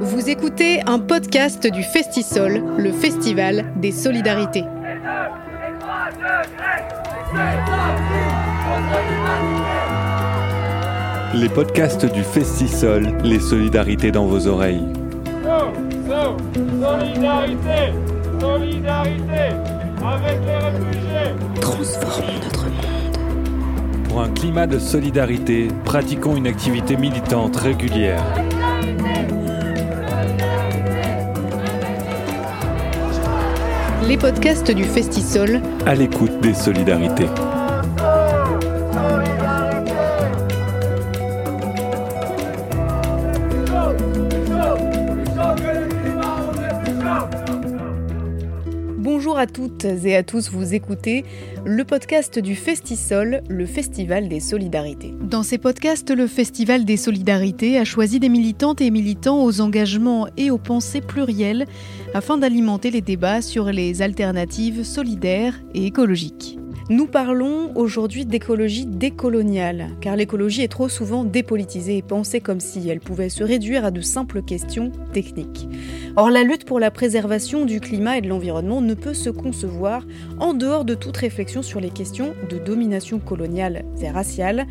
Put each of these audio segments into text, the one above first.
Vous écoutez un podcast du Festisol, le festival des solidarités. Les podcasts du Festisol, les solidarités dans vos oreilles. solidarité, solidarité avec les réfugiés. Transformons notre monde. Pour un climat de solidarité, pratiquons une activité militante régulière. Les podcasts du Festisol, À l'écoute des solidarités. Et à tous, vous écoutez le podcast du Festisol, le Festival des Solidarités. Dans ces podcasts, le Festival des Solidarités a choisi des militantes et militants aux engagements et aux pensées plurielles afin d'alimenter les débats sur les alternatives solidaires et écologiques. Nous parlons aujourd'hui d'écologie décoloniale, car l'écologie est trop souvent dépolitisée et pensée comme si elle pouvait se réduire à de simples questions techniques. Or, la lutte pour la préservation du climat et de l'environnement ne peut se concevoir en dehors de toute réflexion sur les questions de domination coloniale et raciale.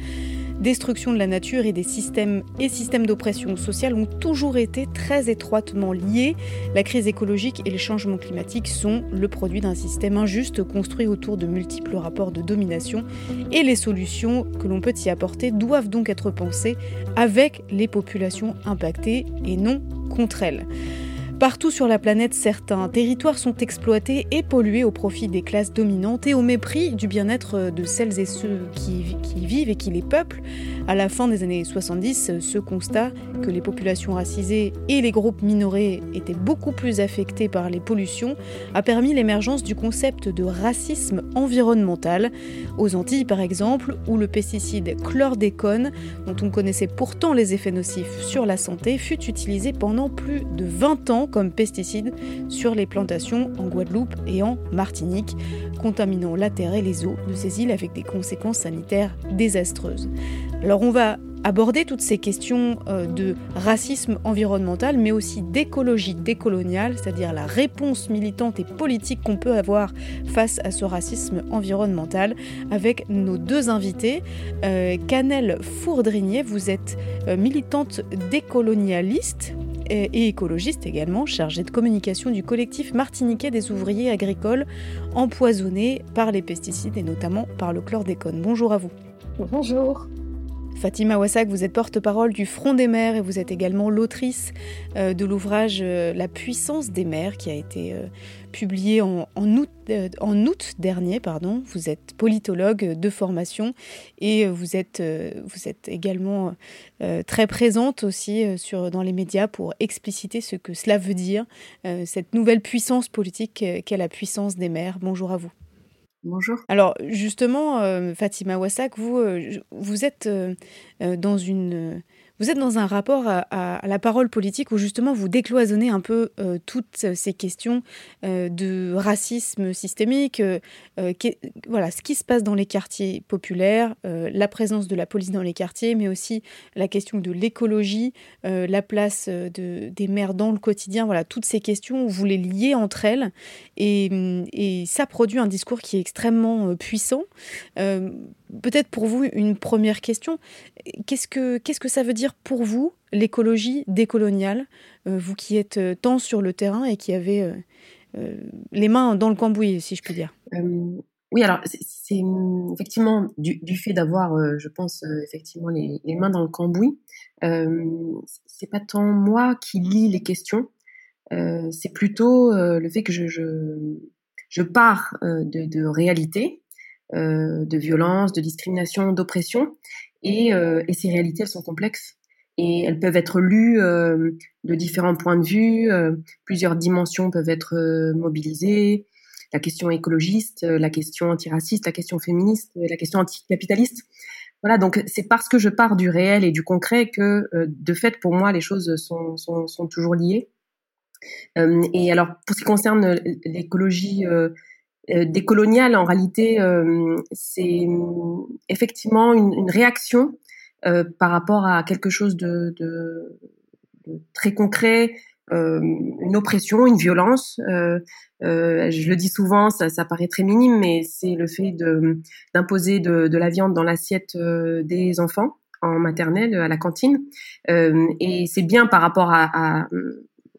Destruction de la nature et des systèmes et systèmes d'oppression sociale ont toujours été très étroitement liés. La crise écologique et les changements climatiques sont le produit d'un système injuste construit autour de multiples rapports de domination et les solutions que l'on peut y apporter doivent donc être pensées avec les populations impactées et non contre elles. Partout sur la planète, certains territoires sont exploités et pollués au profit des classes dominantes et au mépris du bien-être de celles et ceux qui, qui vivent et qui les peuplent. À la fin des années 70, ce constat que les populations racisées et les groupes minorés étaient beaucoup plus affectés par les pollutions a permis l'émergence du concept de racisme environnemental. Aux Antilles, par exemple, où le pesticide chlordécone, dont on connaissait pourtant les effets nocifs sur la santé, fut utilisé pendant plus de 20 ans comme pesticide sur les plantations en Guadeloupe et en Martinique, contaminant la terre et les eaux de ces îles avec des conséquences sanitaires désastreuses. Alors on va aborder toutes ces questions euh, de racisme environnemental, mais aussi d'écologie décoloniale, c'est-à-dire la réponse militante et politique qu'on peut avoir face à ce racisme environnemental, avec nos deux invités. Euh, Canel Fourdrinier, vous êtes euh, militante décolonialiste et écologiste également, chargée de communication du collectif martiniquais des ouvriers agricoles empoisonnés par les pesticides et notamment par le chlordécone. Bonjour à vous. Bonjour. Fatima Wassak, vous êtes porte-parole du Front des mers et vous êtes également l'autrice euh, de l'ouvrage euh, La puissance des mers qui a été euh, publié en, août, dernier. Pardon. Vous êtes politologue de formation et vous êtes, également très présente aussi dans les médias pour expliciter ce que cela veut dire, cette nouvelle puissance politique qu'est la puissance des mers. Bonjour à vous. Bonjour. Alors justement, euh, Fatima Wassak, vous, euh, vous êtes euh, dans une... Vous êtes dans un rapport à, la parole politique où justement vous décloisonnez un peu euh, toutes ces questions euh, de racisme systémique, euh, voilà, ce qui se passe dans les quartiers populaires, la présence de la police dans les quartiers, mais aussi la question de l'écologie, la place de, des maires dans le quotidien, voilà, toutes ces questions, vous les liez entre elles et ça produit un discours qui est extrêmement puissant. Peut-être pour vous une première question, qu'est-ce que, qu'est-ce que ça veut dire pour vous l'écologie décoloniale, euh, vous qui êtes euh, tant sur le terrain et qui avez euh, les mains dans le cambouis, si je puis dire? Oui, alors c'est, effectivement du, fait d'avoir, je pense, effectivement les, mains dans le cambouis. c'est pas tant moi qui lis les questions, c'est plutôt le fait que je, je, pars de, réalité de violence, de discrimination, d'oppression. Et, euh, et, ces réalités, elles sont complexes. Et elles peuvent être lues euh, de différents points de vue, euh, plusieurs dimensions peuvent être euh, mobilisées, la question écologiste, la question antiraciste, la question féministe, la question anticapitaliste. Voilà, donc c'est parce que je pars du réel et du concret que, de fait, pour moi, les choses sont, sont, sont toujours liées. et alors, pour ce qui concerne l'écologie euh, décoloniale, en réalité, euh, c'est effectivement une, une, réaction par rapport à quelque chose de, de, de très concret, une oppression, une violence. Euh, je le dis souvent, ça, ça paraît très minime, mais c'est le fait d'imposer de, de, la viande dans l'assiette des enfants en maternelle à la cantine. Euh, et c'est bien par rapport à, à,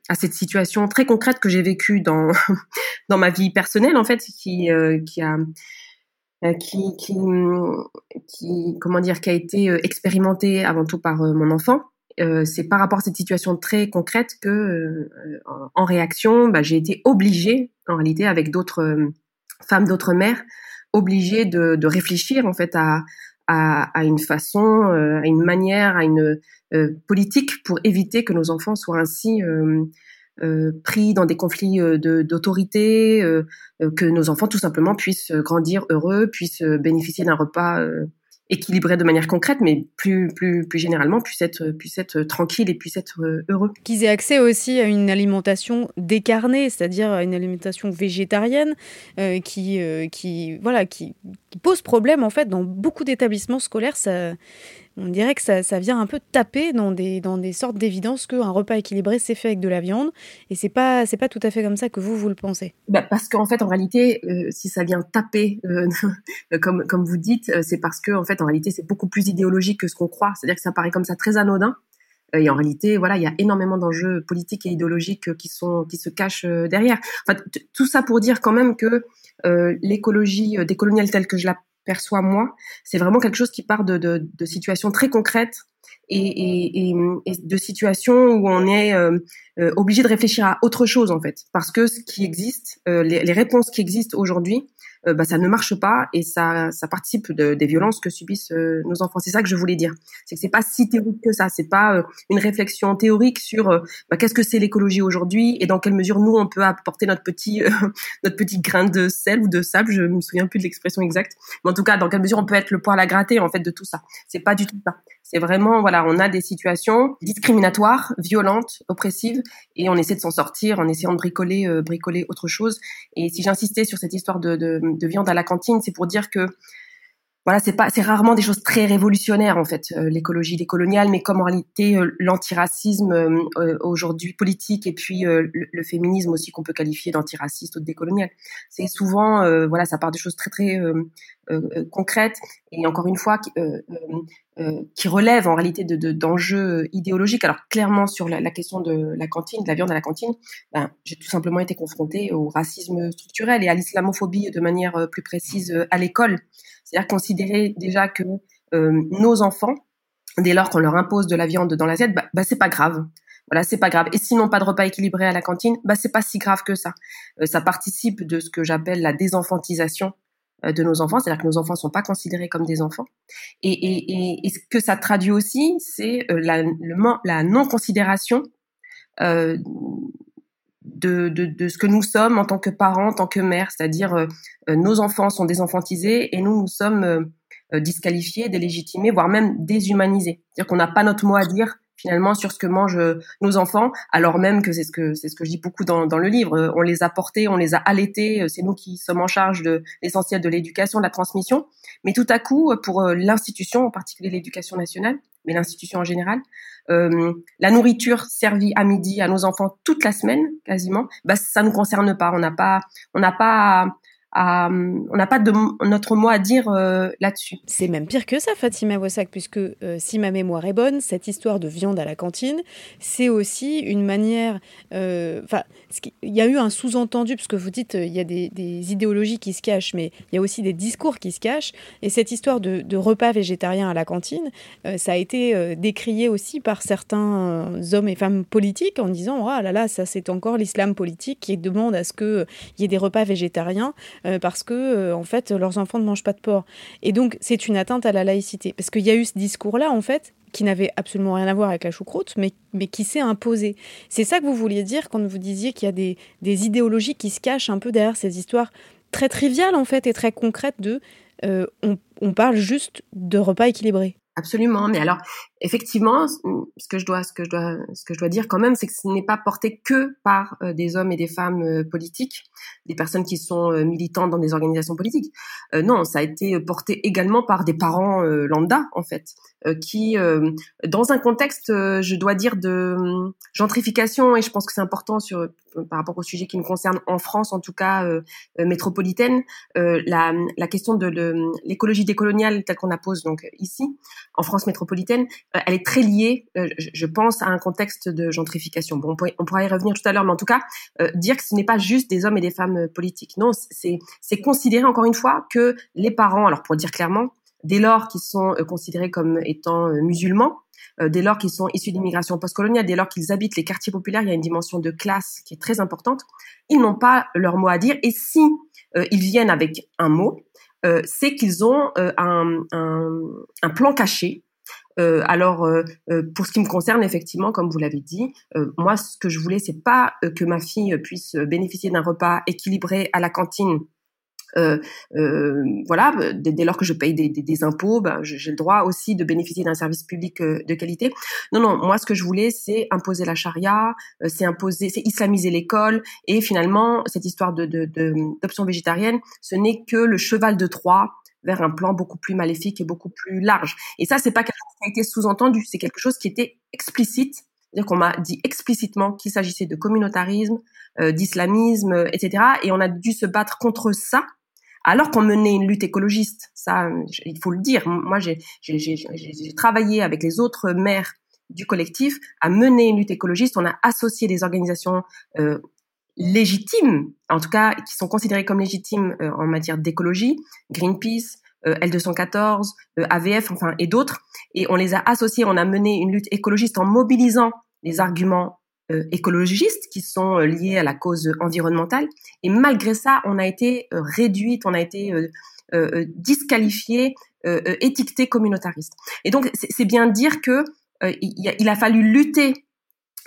à, cette situation très concrète que j'ai vécue dans dans ma vie personnelle en fait, qui euh, qui a qui, qui, qui, comment dire, qui a été expérimentée avant tout par mon enfant. Euh, c'est par rapport à cette situation très concrète que, euh, en, réaction, bah, j'ai été obligée, en réalité, avec d'autres euh, femmes, d'autres mères, obligée de, de, réfléchir en fait à, à, à une façon, à une manière, à une politique pour éviter que nos enfants soient ainsi pris dans des conflits d'autorité, que nos enfants tout simplement puissent grandir heureux, puissent bénéficier d'un repas équilibré de manière concrète, mais plus, plus, plus généralement, puisse être, puisse être tranquille et puisse être euh, heureux. Qu'ils aient accès aussi à une alimentation décarnée, c'est-à-dire à une alimentation végétarienne euh, qui, euh, qui, voilà, qui, pose problème en fait dans beaucoup d'établissements scolaires. On dirait que ça, ça, vient un peu taper dans des, dans des sortes d'évidence qu'un repas équilibré c'est fait avec de la viande et c'est pas c'est pas tout à fait comme ça que vous vous le pensez. Bah parce qu'en fait en réalité euh, si ça vient taper euh, comme comme vous dites euh, c'est parce que en fait en réalité c'est beaucoup plus idéologique que ce qu'on croit c'est-à-dire que ça paraît comme ça très anodin et en réalité, voilà, il y a énormément d'enjeux politiques et idéologiques qui sont qui se cachent derrière. Enfin, tout ça pour dire quand même que l'écologie décoloniale telle que je la perçois moi, c'est vraiment quelque chose qui part de, situations très concrètes et, de situations où on est euh, euh, obligé de réfléchir à autre chose en fait, parce que ce qui existe, euh, les, réponses qui existent aujourd'hui, euh, bah, ça ne marche pas et ça, ça participe de, des violences que subissent euh, nos enfants. C'est ça que je voulais dire. C'est que c'est pas si théorique que ça. C'est pas euh, une réflexion théorique sur bah, qu'est-ce que c'est l'écologie aujourd'hui et dans quelle mesure nous on peut apporter notre petit notre petit grain de sel ou de sable. Je me souviens plus de l'expression exacte, mais en tout cas dans quelle mesure on peut être le poil à gratter en fait de tout ça. C'est pas du tout ça. C'est vraiment voilà, on a des situations discriminatoires, violentes, oppressives, et on essaie de s'en sortir en essayant de bricoler, bricoler autre chose. Et si j'insistais sur cette histoire de, de, de viande à la cantine, c'est pour dire que voilà, c'est pas, c'est rarement des choses très révolutionnaires en fait, euh, l'écologie décoloniale, mais comme en réalité euh, l'antiracisme euh, aujourd'hui politique et puis le, féminisme aussi qu'on peut qualifier d'antiraciste ou de décolonial. C'est souvent, voilà, ça part de choses très très concrètes et encore une fois qui, qui relèvent en réalité de, d'enjeux idéologiques. Alors clairement sur la, la, question de la cantine, de la viande à la cantine, ben, j'ai tout simplement été confrontée au racisme structurel et à l'islamophobie de manière plus précise à l'école. C'est-à-dire considérer déjà que euh, nos enfants, dès lors qu'on leur impose de la viande dans l'assiette, bah, bah c'est pas grave. Voilà, c'est pas grave. Et sinon pas de repas équilibré à la cantine, bah c'est pas si grave que ça. Euh, ça participe de ce que j'appelle la désenfantisation euh, de nos enfants, c'est-à-dire que nos enfants sont pas considérés comme des enfants. Et, et, et, et ce que ça traduit aussi, c'est la, la non-considération euh, de, de, de, ce que nous sommes en tant que parents, en tant que mères, c'est-à-dire euh, euh, nos enfants sont désenfantisés et nous, nous sommes euh, disqualifiés, délégitimés, voire même déshumanisés. C'est-à-dire qu'on n'a pas notre mot à dire finalement sur ce que mangent nos enfants, alors même que c'est ce que c'est ce que je dis beaucoup dans, dans le livre. On les a portés, on les a allaités, c'est nous qui sommes en charge de l'essentiel de l'éducation, de la transmission. Mais tout à coup, pour l'institution, en particulier l'éducation nationale, mais l'institution en général, euh, la nourriture servie à midi à nos enfants toute la semaine quasiment, bah ça nous concerne pas. On n'a pas, on n'a pas on n'a pas de notre mot à dire euh, là-dessus. C'est même pire que ça, Fatima Wassak, puisque euh, si ma mémoire est bonne, cette histoire de viande à la cantine, c'est aussi une manière. Euh, enfin, il y a eu un sous-entendu, parce que vous dites il y a des, idéologies qui se cachent, mais il y a aussi des discours qui se cachent. Et cette histoire de, repas végétariens à la cantine, ça a été décrié aussi par certains hommes et femmes politiques en disant oh là là, ça c'est encore l'islam politique qui demande à ce qu'il y ait des repas végétariens. Euh, parce que euh, en fait leurs enfants ne mangent pas de porc. Et donc c'est une atteinte à la laïcité parce qu'il y a eu ce discours-là en fait qui n'avait absolument rien à voir avec la choucroute, mais, mais qui s'est imposé. C'est ça que vous vouliez dire quand vous disiez qu'il y a des, des, idéologies qui se cachent un peu derrière ces histoires très triviales en fait et très concrètes de euh, on, on, parle juste de repas équilibrés. Absolument. Mais alors, effectivement, ce que je dois, ce que je dois, ce que je dois dire quand même, c'est que ce n'est pas porté que par euh, des hommes et des femmes euh, politiques, des personnes qui sont euh, militantes dans des organisations politiques. non, ça a été porté également par des parents lambda, en fait, qui, dans un contexte, je dois dire, de gentrification, et je pense que c'est important sur par rapport au sujet qui nous concerne en France, en tout cas métropolitaine, la, la question de l'écologie décoloniale telle qu'on la pose donc ici en France métropolitaine, euh, elle est très liée, euh, je, pense, à un contexte de gentrification. Bon, on, pourra y revenir tout à l'heure, mais en tout cas, euh, dire que ce n'est pas juste des hommes et des femmes politiques. Non, c'est considérer encore une fois que les parents, alors pour dire clairement, dès lors qu'ils sont considérés comme étant musulmans, dès lors qu'ils sont issus d'immigration postcoloniale, dès lors qu'ils habitent les quartiers populaires, il y a une dimension de classe qui est très importante. Ils n'ont pas leur mot à dire. Et si ils viennent avec un mot, euh, c'est qu'ils ont euh, un, un, un, plan caché. Euh, alors, euh, pour ce qui me concerne, effectivement, comme vous l'avez dit, moi, ce que je voulais, c'est pas que ma fille puisse bénéficier d'un repas équilibré à la cantine euh, euh, voilà, dès, lors que je paye des, des, des impôts, ben, j'ai le droit aussi de bénéficier d'un service public euh, de qualité. Non, non, moi ce que je voulais, c'est imposer la charia, euh, c'est imposer, c'est islamiser l'école, et finalement cette histoire de d'option de, végétarienne, ce n'est que le cheval de Troie vers un plan beaucoup plus maléfique et beaucoup plus large. Et ça, c'est pas quelque chose qui a été sous-entendu, c'est quelque chose qui était explicite c'est-à-dire qu'on m'a dit explicitement qu'il s'agissait de communautarisme, euh, d'islamisme, etc. Et on a dû se battre contre ça alors qu'on menait une lutte écologiste. Ça, il faut le dire. Moi, j'ai travaillé avec les autres maires du collectif à mener une lutte écologiste. On a associé des organisations euh, légitimes, en tout cas qui sont considérées comme légitimes euh, en matière d'écologie, Greenpeace, euh, L214, AVF, enfin et d'autres, et on les a associés. On a mené une lutte écologiste en mobilisant les arguments euh, écologistes qui sont euh, liés à la cause environnementale. Et malgré ça, on a été euh, réduite, on a été disqualifié, étiqueté communautariste. Et donc, c'est bien dire que il a, fallu lutter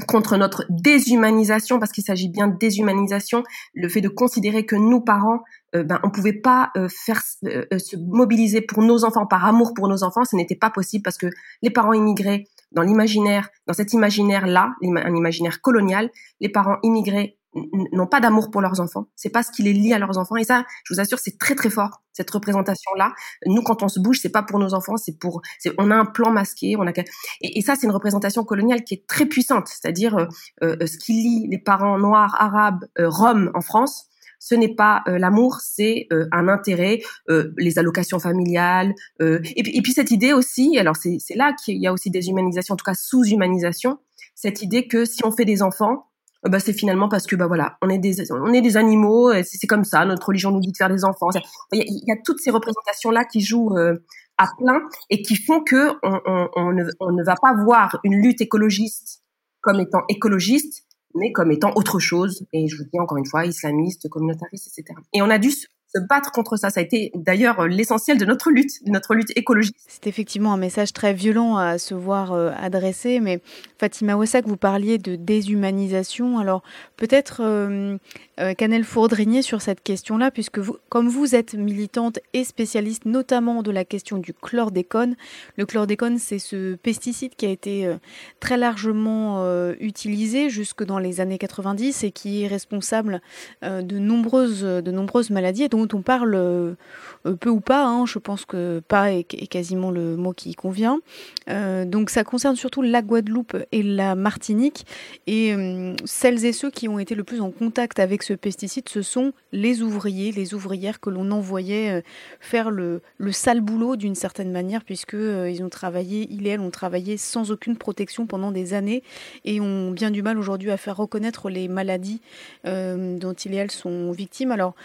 contre notre déshumanisation, parce qu'il s'agit bien de déshumanisation, le fait de considérer que nous, parents, ben, on pouvait pas faire se mobiliser pour nos enfants, par amour pour nos enfants, ce n'était pas possible parce que les parents immigrés dans l'imaginaire, dans cet imaginaire-là, un imaginaire colonial, les parents immigrés n'ont pas d'amour pour leurs enfants. C'est pas ce qui les lie à leurs enfants. Et ça, je vous assure, c'est très très fort cette représentation-là. Nous, quand on se bouge, c'est pas pour nos enfants, c'est pour. On a un plan masqué. On a et, ça, c'est une représentation coloniale qui est très puissante. C'est-à-dire euh, euh, ce qui lie les parents noirs, arabes, euh, roms en France ce n'est pas euh, l'amour, c'est euh, un intérêt, euh, les allocations familiales. Et puis, et, puis, cette idée aussi, alors c'est là qu'il y a aussi des humanisations, en tout cas sous-humanisation, cette idée que si on fait des enfants, bah c'est finalement parce que bah voilà, on est des on est des animaux, c'est comme ça, notre religion nous dit de faire des enfants. Il y a, toutes ces représentations là qui jouent à plein et qui font que on, on, on, ne, on ne va pas voir une lutte écologiste comme étant écologiste, comme étant autre chose. Et je vous dis encore une fois, islamiste, communautariste, etc. Et on a dû se battre contre ça. Ça a été d'ailleurs l'essentiel de notre lutte, de notre lutte écologique. C'est effectivement un message très violent à se voir euh, adresser, mais Fatima Wassak, vous parliez de déshumanisation. Alors peut-être euh, euh, Canel Fourdrinier sur cette question-là, puisque vous, comme vous êtes militante et spécialiste notamment de la question du chlordécone, le chlordécone c'est ce pesticide qui a été euh, très largement euh, utilisé jusque dans les années 90 et qui est responsable euh, de, nombreuses, de nombreuses maladies on parle euh, peu ou pas, hein, je pense que pas est, quasiment le mot qui convient. donc ça concerne surtout la Guadeloupe et la Martinique et celles et ceux qui ont été le plus en contact avec ce pesticide, ce sont les ouvriers, les ouvrières que l'on envoyait euh, faire le, sale boulot d'une certaine manière, puisque euh, ils ont travaillé, ils et elles ont travaillé sans aucune protection pendant des années et ont bien du mal aujourd'hui à faire reconnaître les maladies euh, dont ils et elles sont victimes. Alors,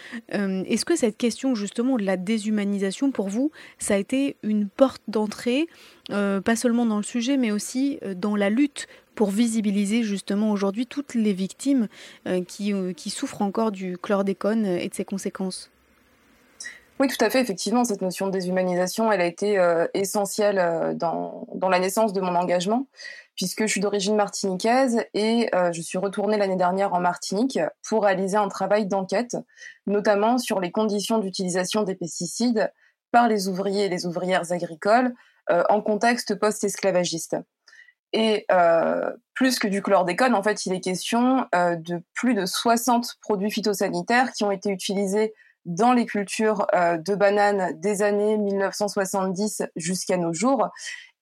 que cette question justement de la déshumanisation, pour vous, ça a été une porte d'entrée, pas seulement dans le sujet, mais aussi dans la lutte pour visibiliser justement aujourd'hui toutes les victimes euh, qui, euh, souffrent encore du chlordécone et de ses conséquences? Oui, tout à fait. Effectivement, cette notion de déshumanisation, elle a été euh, essentielle dans, la naissance de mon engagement, puisque je suis d'origine martiniquaise et je suis retournée l'année dernière en Martinique pour réaliser un travail d'enquête, notamment sur les conditions d'utilisation des pesticides par les ouvriers et les ouvrières agricoles en contexte post-esclavagiste. Et euh, plus que du chlordécone, en fait, il est question euh, de plus de 60 produits phytosanitaires qui ont été utilisés dans les cultures euh, de bananes des années 1970 jusqu'à nos jours.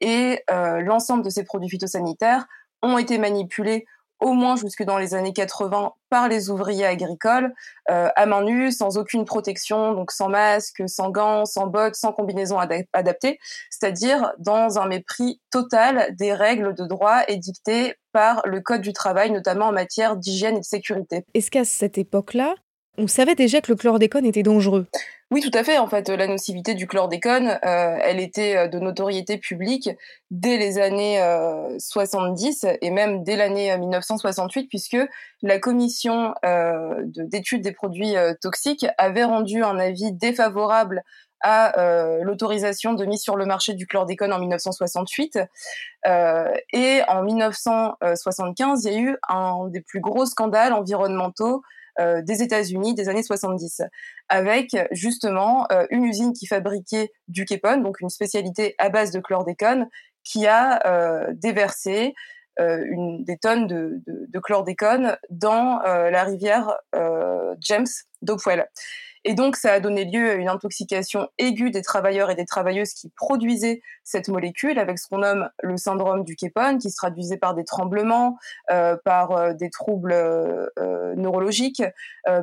Et l'ensemble de ces produits phytosanitaires ont été manipulés au moins jusque dans les années 80 par les ouvriers agricoles euh, à main nue, sans aucune protection, donc sans masque, sans gants, sans bottes, sans combinaison adaptée, c'est-à-dire dans un mépris total des règles de droit édictées par le Code du travail, notamment en matière d'hygiène et de sécurité. Est-ce qu'à cette époque-là, on savait déjà que le chlordécone était dangereux oui, tout à fait. En fait, la nocivité du chlordécone, euh, elle était euh, de notoriété publique dès les années 70 euh, et même dès l'année 1968, puisque la commission d'études des produits toxiques avait rendu un avis défavorable à l'autorisation de mise sur le marché du chlordécone en 1968. et en 1975, il y a eu un des plus gros scandales environnementaux euh, des États-Unis des années 70, avec justement euh, une usine qui fabriquait du képone, donc une spécialité à base de chlordécone, qui a euh, déversé des tonnes de chlordécone dans la rivière James d'Opwell. Et donc, ça a donné lieu à une intoxication aiguë des travailleurs et des travailleuses qui produisaient cette molécule avec ce qu'on nomme le syndrome du Képone, qui se traduisait par des tremblements, euh, par euh, des troubles euh, neurologiques,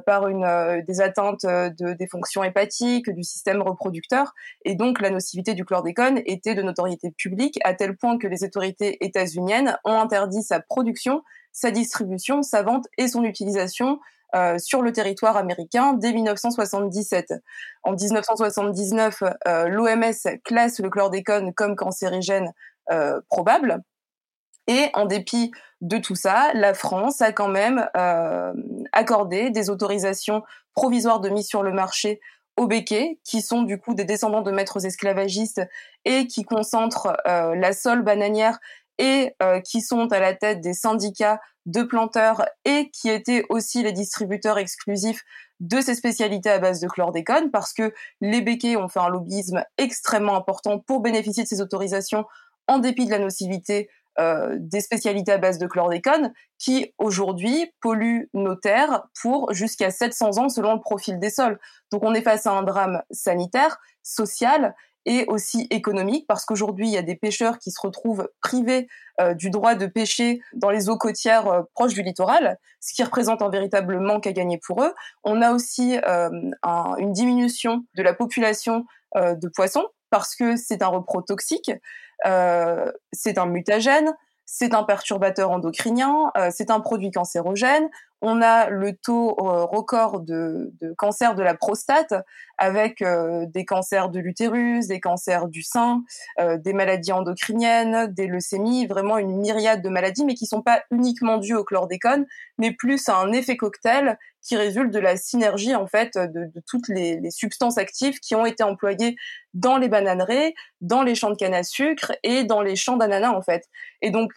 par une, des atteintes de, des fonctions hépatiques, du système reproducteur. Et donc, la nocivité du chlordécone était de notoriété publique à tel point que les autorités états-uniennes ont interdit sa production, sa distribution, sa vente et son utilisation euh, sur le territoire américain dès 1977. En 1979, euh, l'OMS classe le chlordécone comme cancérigène euh, probable. Et en dépit de tout ça, la France a quand même accordé des autorisations provisoires de mise sur le marché aux béquets, qui sont du coup des descendants de maîtres esclavagistes et qui concentrent la sole bananière et qui sont à la tête des syndicats de planteurs et qui étaient aussi les distributeurs exclusifs de ces spécialités à base de chlordécone parce que les béquets ont fait un lobbyisme extrêmement important pour bénéficier de ces autorisations en dépit de la nocivité euh, des spécialités à base de chlordécone qui aujourd'hui polluent nos terres pour jusqu'à 700 ans selon le profil des sols. Donc on est face à un drame sanitaire, social et aussi économique parce qu'aujourd'hui il y a des pêcheurs qui se retrouvent privés euh, du droit de pêcher dans les eaux côtières euh, proches du littoral, ce qui représente un véritable manque à gagner pour eux. On a aussi euh, une diminution de la population de poissons parce que c'est un repro toxique, c'est un mutagène, c'est un perturbateur endocrinien, c'est un produit cancérogène on a le taux euh, record de, cancer de la prostate avec euh, des cancers de l'utérus, des cancers du sein, euh, des maladies endocriniennes, des leucémies, vraiment une myriade de maladies, mais qui sont pas uniquement dues au chlordécone, mais plus à un effet cocktail qui résulte de la synergie en fait de, toutes les, les, substances actives qui ont été employées dans les bananeraies, dans les champs de canne à sucre et dans les champs d'ananas en fait. Et donc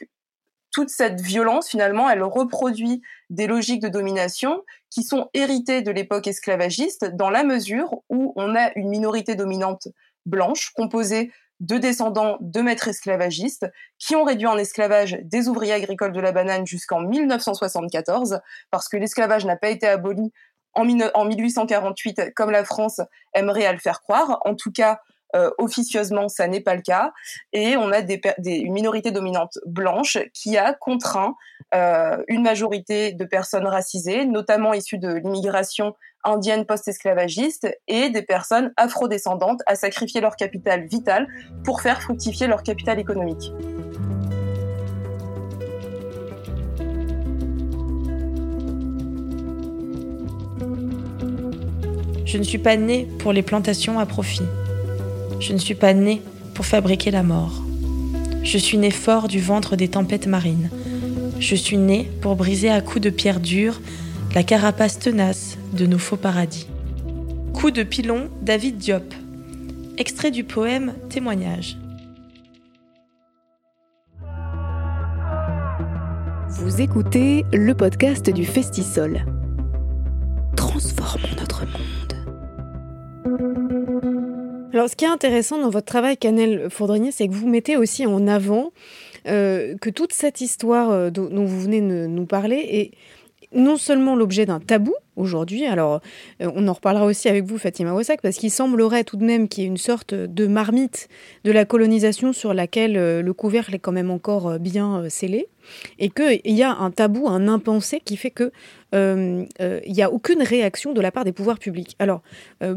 toute cette violence, finalement, elle reproduit des logiques de domination qui sont héritées de l'époque esclavagiste dans la mesure où on a une minorité dominante blanche composée de descendants de maîtres esclavagistes qui ont réduit en esclavage des ouvriers agricoles de la banane jusqu'en 1974 parce que l'esclavage n'a pas été aboli en, 1848 comme la France aimerait à le faire croire. En tout cas, euh, officieusement, ça n'est pas le cas. Et on a une minorité dominante blanche qui a contraint euh, une majorité de personnes racisées, notamment issues de l'immigration indienne post-esclavagiste, et des personnes afrodescendantes à sacrifier leur capital vital pour faire fructifier leur capital économique. Je ne suis pas née pour les plantations à profit. Je ne suis pas né pour fabriquer la mort. Je suis né fort du ventre des tempêtes marines. Je suis né pour briser à coups de pierre dure la carapace tenace de nos faux paradis. Coup de pilon, David Diop. Extrait du poème Témoignage. Vous écoutez le podcast du Festisol. Transformons notre monde. Alors, ce qui est intéressant dans votre travail, Canel Fourdrinier, c'est que vous mettez aussi en avant euh, que toute cette histoire euh, dont, vous venez de nous parler est non seulement l'objet d'un tabou aujourd'hui, alors euh, on en reparlera aussi avec vous Fatima Wassak, parce qu'il semblerait tout de même qu'il y ait une sorte de marmite de la colonisation sur laquelle le couvercle est quand même encore bien scellé et qu'il y a un tabou, un impensé qui fait que euh, euh, il n'y a aucune réaction de la part des pouvoirs publics. Alors, euh,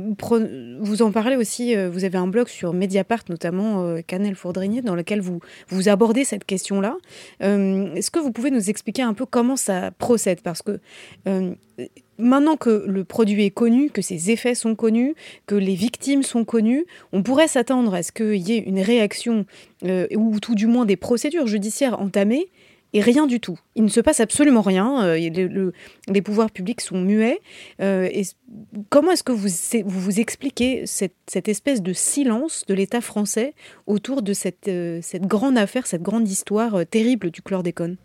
vous en parlez aussi, vous avez un blog sur Mediapart, notamment Canel Fourdrinier, dans lequel vous, vous abordez cette question-là. Est-ce que vous pouvez nous expliquer un peu comment ça procède? Parce que maintenant que le produit est connu, que ses effets sont connus, que les victimes sont connues, on pourrait s'attendre à ce qu'il y ait une réaction, ou tout du moins des procédures judiciaires entamées, et rien du tout. Il ne se passe absolument rien. Euh, les pouvoirs publics sont muets. Euh, comment est-ce que vous, vous, expliquez cette, espèce de silence de l'État français autour de cette, euh, cette grande affaire, cette grande histoire terrible du chlordécone?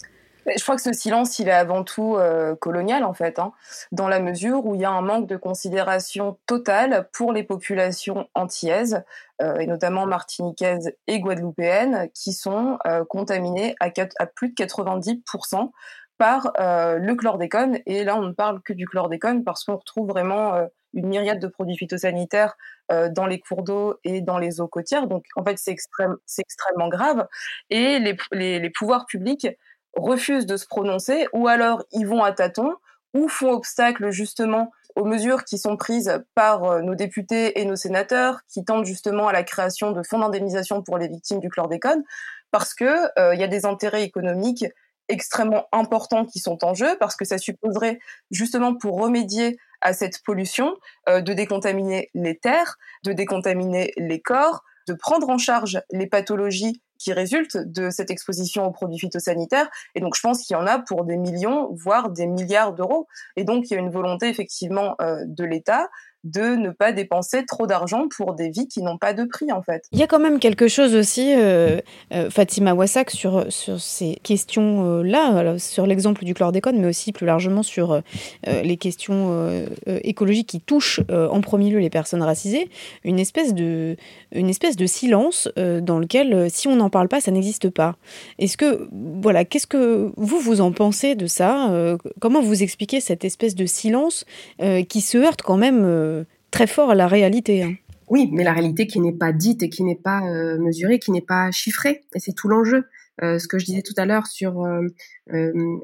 Je crois que ce silence, il est avant tout euh, colonial, en fait, hein, dans la mesure où il y a un manque de considération totale pour les populations antillaises, euh, et notamment martiniquaises et guadeloupéennes, qui sont euh, contaminées à, plus de 90% par le chlordécone. Et là, on ne parle que du chlordécone parce qu'on retrouve vraiment une myriade de produits phytosanitaires dans les cours d'eau et dans les eaux côtières. Donc, en fait, c'est extrême, extrêmement grave. Et les pouvoirs publics refusent de se prononcer, ou alors ils vont à tâtons, ou font obstacle justement aux mesures qui sont prises par euh, nos députés et nos sénateurs, qui tentent justement à la création de fonds d'indemnisation pour les victimes du chlordécone, parce que euh, il y a des intérêts économiques extrêmement importants qui sont en jeu, parce que ça supposerait justement pour remédier à cette pollution, euh, de décontaminer les terres, de décontaminer les corps, de prendre en charge les pathologies qui résultent de cette exposition aux produits phytosanitaires. Et donc, je pense qu'il y en a pour des millions, voire des milliards d'euros. Et donc, il y a une volonté effectivement euh, de l'État de ne pas dépenser trop d'argent pour des vies qui n'ont pas de prix en fait. Il y a quand même quelque chose aussi, euh, euh, Fatima Wassak, sur, sur ces questions-là, sur l'exemple du chlordécone, mais aussi plus largement sur les questions écologiques qui touchent en premier lieu les personnes racisées, une espèce de, une espèce de silence dans lequel, si on n'en parle pas, ça n'existe pas. Est-ce que, voilà, qu'est-ce que vous, vous en pensez de ça Comment vous expliquez cette espèce de silence qui se heurte quand même très fort à la réalité. Hein. Oui, mais la réalité qui n'est pas dite et qui n'est pas euh, mesurée, qui n'est pas chiffrée, et c'est tout l'enjeu. Euh, ce que je disais tout à l'heure sur euh,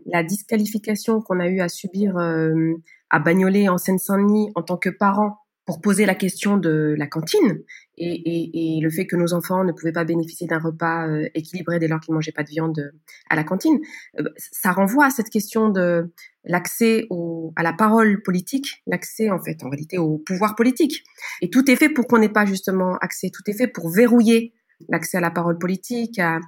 la disqualification qu'on a eu à subir à Bagnolet en Seine-Saint-Denis en tant que parents pour poser la question de la cantine et, le fait que nos enfants ne pouvaient pas bénéficier d'un repas euh, équilibré dès lors qu'ils mangeaient pas de viande euh, à la cantine, euh, ça renvoie à cette question de l'accès à la parole politique, l'accès en fait en réalité au pouvoir politique. Et tout est fait pour qu'on n'ait pas justement accès, tout est fait pour verrouiller l'accès à la parole politique, à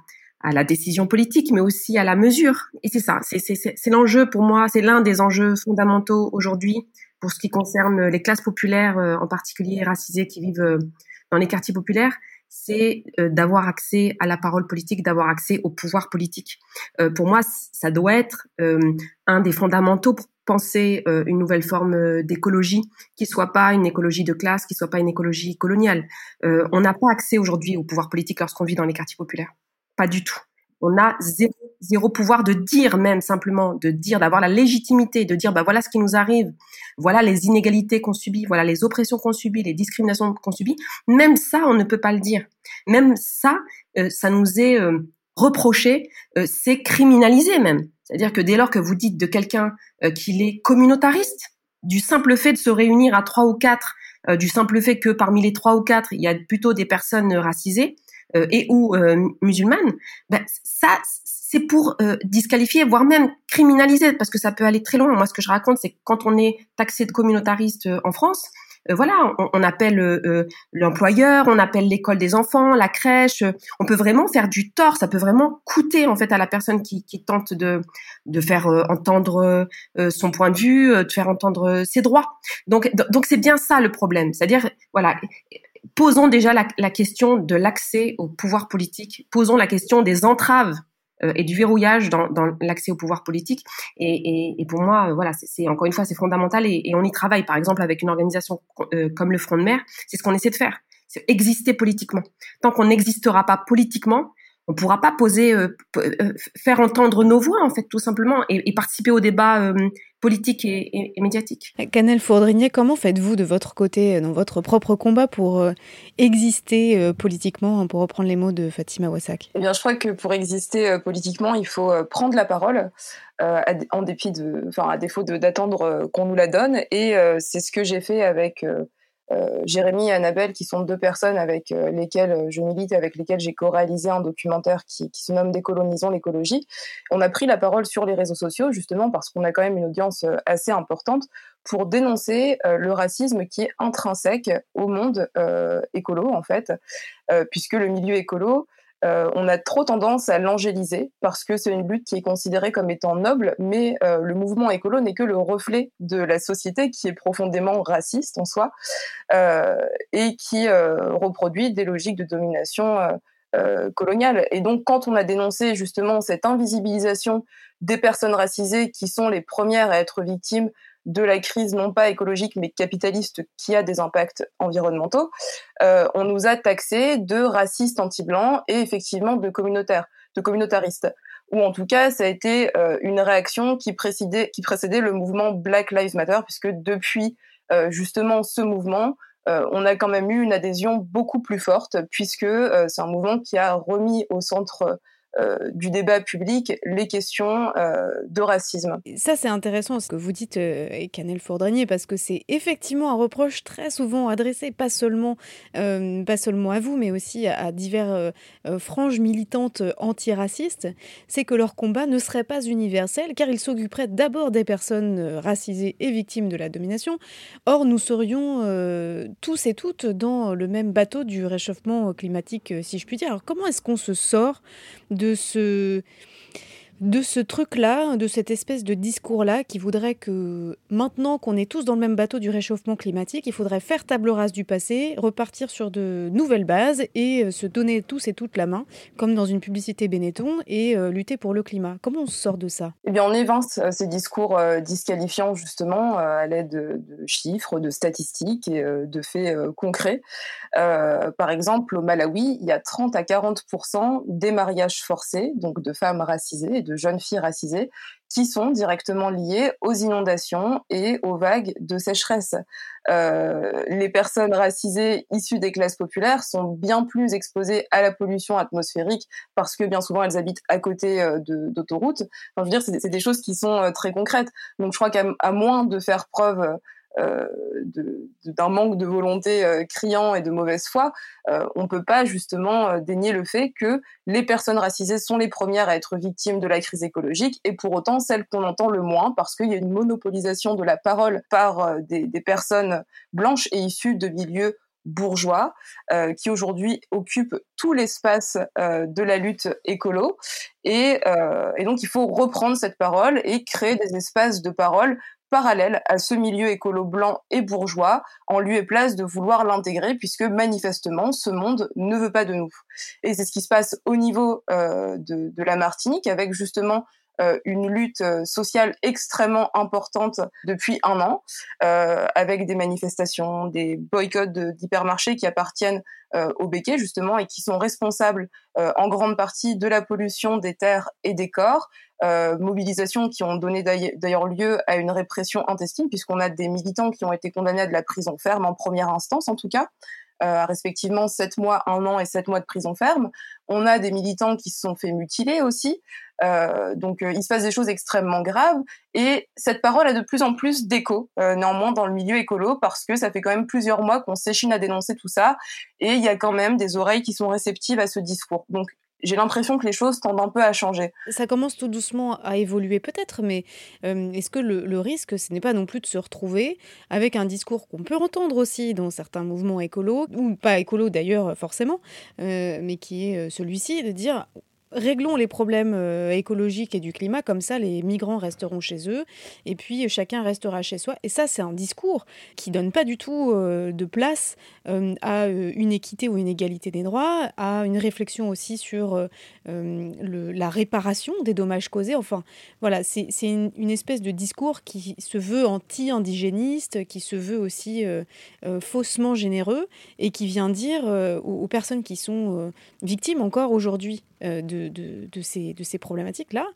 la décision politique, mais aussi à la mesure. Et c'est ça, c'est l'enjeu pour moi, c'est l'un des enjeux fondamentaux aujourd'hui pour ce qui concerne les classes populaires, euh, en particulier racisées qui vivent euh, dans les quartiers populaires, c'est euh, d'avoir accès à la parole politique, d'avoir accès au pouvoir politique. pour moi, ça doit être un des fondamentaux pour penser une nouvelle forme d'écologie qui soit pas une écologie de classe, qui soit pas une écologie coloniale. on n'a pas accès aujourd'hui au pouvoir politique lorsqu'on vit dans les quartiers populaires. Pas du tout on a zéro, pouvoir de dire même simplement, de dire, d'avoir la légitimité, de dire, bah voilà ce qui nous arrive, voilà les inégalités qu'on subit, voilà les oppressions qu'on subit, les discriminations qu'on subit. Même ça, on ne peut pas le dire. Même ça, euh, ça nous est euh, reproché, euh, c'est criminalisé même. C'est-à-dire que dès lors que vous dites de quelqu'un qu'il est communautariste, du simple fait de se réunir à trois ou quatre, du simple fait que parmi les trois ou quatre, il y a plutôt des personnes racisées, euh, et ou euh, musulmane, ben, ça c'est pour euh, disqualifier, voire même criminaliser, parce que ça peut aller très loin. Moi, ce que je raconte, c'est que quand on est taxé de communautariste en France, voilà, on, on appelle l'employeur, on appelle l'école des enfants, la crèche. on peut vraiment faire du tort. Ça peut vraiment coûter en fait à la personne qui, qui tente de de faire entendre son point de vue, de faire entendre ses droits. Donc donc c'est bien ça le problème. C'est-à-dire voilà, posons déjà la, question de l'accès au pouvoir politique, posons la question des entraves euh, et du verrouillage dans, l'accès au pouvoir politique. Et, pour moi, euh, voilà, c'est encore une fois, c'est fondamental et, on y travaille. Par exemple, avec une organisation euh, comme le Front de Mer, c'est ce qu'on essaie de faire c'est exister politiquement. Tant qu'on n'existera pas politiquement, on pourra pas poser, euh, euh, faire entendre nos voix en fait tout simplement et, participer au débat euh, politique et, et, médiatique. Canel Fourdrinier, comment faites-vous de votre côté dans votre propre combat pour exister politiquement, pour reprendre les mots de Fatima Wassak Eh bien, je crois que pour exister politiquement, il faut prendre la parole. en dépit de, enfin, à défaut d'attendre qu'on nous la donne, et c'est ce que j'ai fait avec euh, Jérémy et Annabelle, qui sont deux personnes avec euh, lesquelles euh, je milite, avec lesquelles j'ai co-réalisé un documentaire qui, se nomme Décolonisons l'écologie. On a pris la parole sur les réseaux sociaux, justement parce qu'on a quand même une audience assez importante pour dénoncer le racisme qui est intrinsèque au monde écolo, en fait, puisque le milieu écolo, euh, on a trop tendance à l'angéliser parce que c'est une lutte qui est considérée comme étant noble, mais euh, le mouvement écolo n'est que le reflet de la société qui est profondément raciste en soi euh, et qui reproduit des logiques de domination coloniale. Et donc, quand on a dénoncé justement cette invisibilisation des personnes racisées qui sont les premières à être victimes de la crise non pas écologique mais capitaliste qui a des impacts environnementaux, euh, on nous a taxé de racistes anti-blancs et effectivement de communautaires, de communautaristes. Ou en tout cas, ça a été euh, une réaction qui précédait, qui précédait le mouvement Black Lives Matter, puisque depuis euh, justement ce mouvement, on a quand même eu une adhésion beaucoup plus forte, puisque c'est un mouvement qui a remis au centre euh, du débat public les questions euh, de racisme. Ça, c'est intéressant ce que vous dites, euh, Canel Fourdrinier, parce que c'est effectivement un reproche très souvent adressé, pas seulement, pas seulement à vous, mais aussi à, divers franges militantes antiracistes, c'est que leur combat ne serait pas universel, car il s'occuperait d'abord des personnes racisées et victimes de la domination. Or, nous serions tous et toutes dans le même bateau du réchauffement climatique, si je puis dire. Alors, comment est-ce qu'on se sort ce de ce truc-là, de cette espèce de discours-là qui voudrait que maintenant qu'on est tous dans le même bateau du réchauffement climatique, il faudrait faire table rase du passé, repartir sur de nouvelles bases et euh, se donner tous et toutes la main, comme dans une publicité Benetton, et euh, lutter pour le climat. Comment on sort de ça? Eh bien, on évince euh, ces discours disqualifiants justement à l'aide de, chiffres, de statistiques et de faits concrets. par exemple, au Malawi, il y a 30 à 40% des mariages forcés, donc de femmes racisées et de jeunes filles racisées qui sont directement liées aux inondations et aux vagues de sécheresse. Euh, les personnes racisées issues des classes populaires sont bien plus exposées à la pollution atmosphérique parce que bien souvent elles habitent à côté euh, d'autoroutes. Enfin, je veux dire, c'est des choses qui sont euh, très concrètes. Donc je crois qu'à moins de faire preuve d'un manque de volonté euh, criant et de mauvaise foi, euh, on ne peut pas justement dénier le fait que les personnes racisées sont les premières à être victimes de la crise écologique et pour autant celles qu'on entend le moins parce qu'il y a une monopolisation de la parole par des, personnes blanches et issues de milieux bourgeois qui aujourd'hui occupent tout l'espace de la lutte écolo. Et, donc il faut reprendre cette parole et créer des espaces de parole parallèle à ce milieu écolo blanc et bourgeois, en lieu et place de vouloir l'intégrer, puisque manifestement, ce monde ne veut pas de nous. Et c'est ce qui se passe au niveau euh, de, la Martinique, avec justement une lutte euh, sociale extrêmement importante depuis un an, avec des manifestations, des boycotts d'hypermarchés qui appartiennent au Béquet justement et qui sont responsables en grande partie de la pollution des terres et des corps, euh, mobilisations qui ont donné d'ailleurs lieu à une répression intestine, puisqu'on a des militants qui ont été condamnés à de la prison ferme en première instance, en tout cas, euh, respectivement 7 mois, 1 an et 7 mois de prison ferme. On a des militants qui se sont fait mutiler aussi. Euh, donc il se passe des choses extrêmement graves et cette parole a de plus en plus d'écho néanmoins dans le milieu écolo parce que ça fait quand même plusieurs mois qu'on s'échine à dénoncer tout ça et il y a quand même des oreilles qui sont réceptives à ce discours. Donc j'ai l'impression que les choses tendent un peu à changer. Ça commence tout doucement à évoluer peut-être, mais euh, est-ce que le, risque, ce n'est pas non plus de se retrouver avec un discours qu'on peut entendre aussi dans certains mouvements écolos, ou pas écolos d'ailleurs forcément, euh, mais qui est euh, celui-ci, de dire réglons les problèmes écologiques et du climat, comme ça les migrants resteront chez eux, et puis chacun restera chez soi. Et ça, c'est un discours qui donne pas du tout de place à une équité ou une égalité des droits, à une réflexion aussi sur la réparation des dommages causés. Enfin, voilà, c'est une, espèce de discours qui se veut anti-indigéniste, qui se veut aussi faussement généreux et qui vient dire aux, personnes qui sont victimes encore aujourd'hui de, de, de, ces, de ces problématiques-là,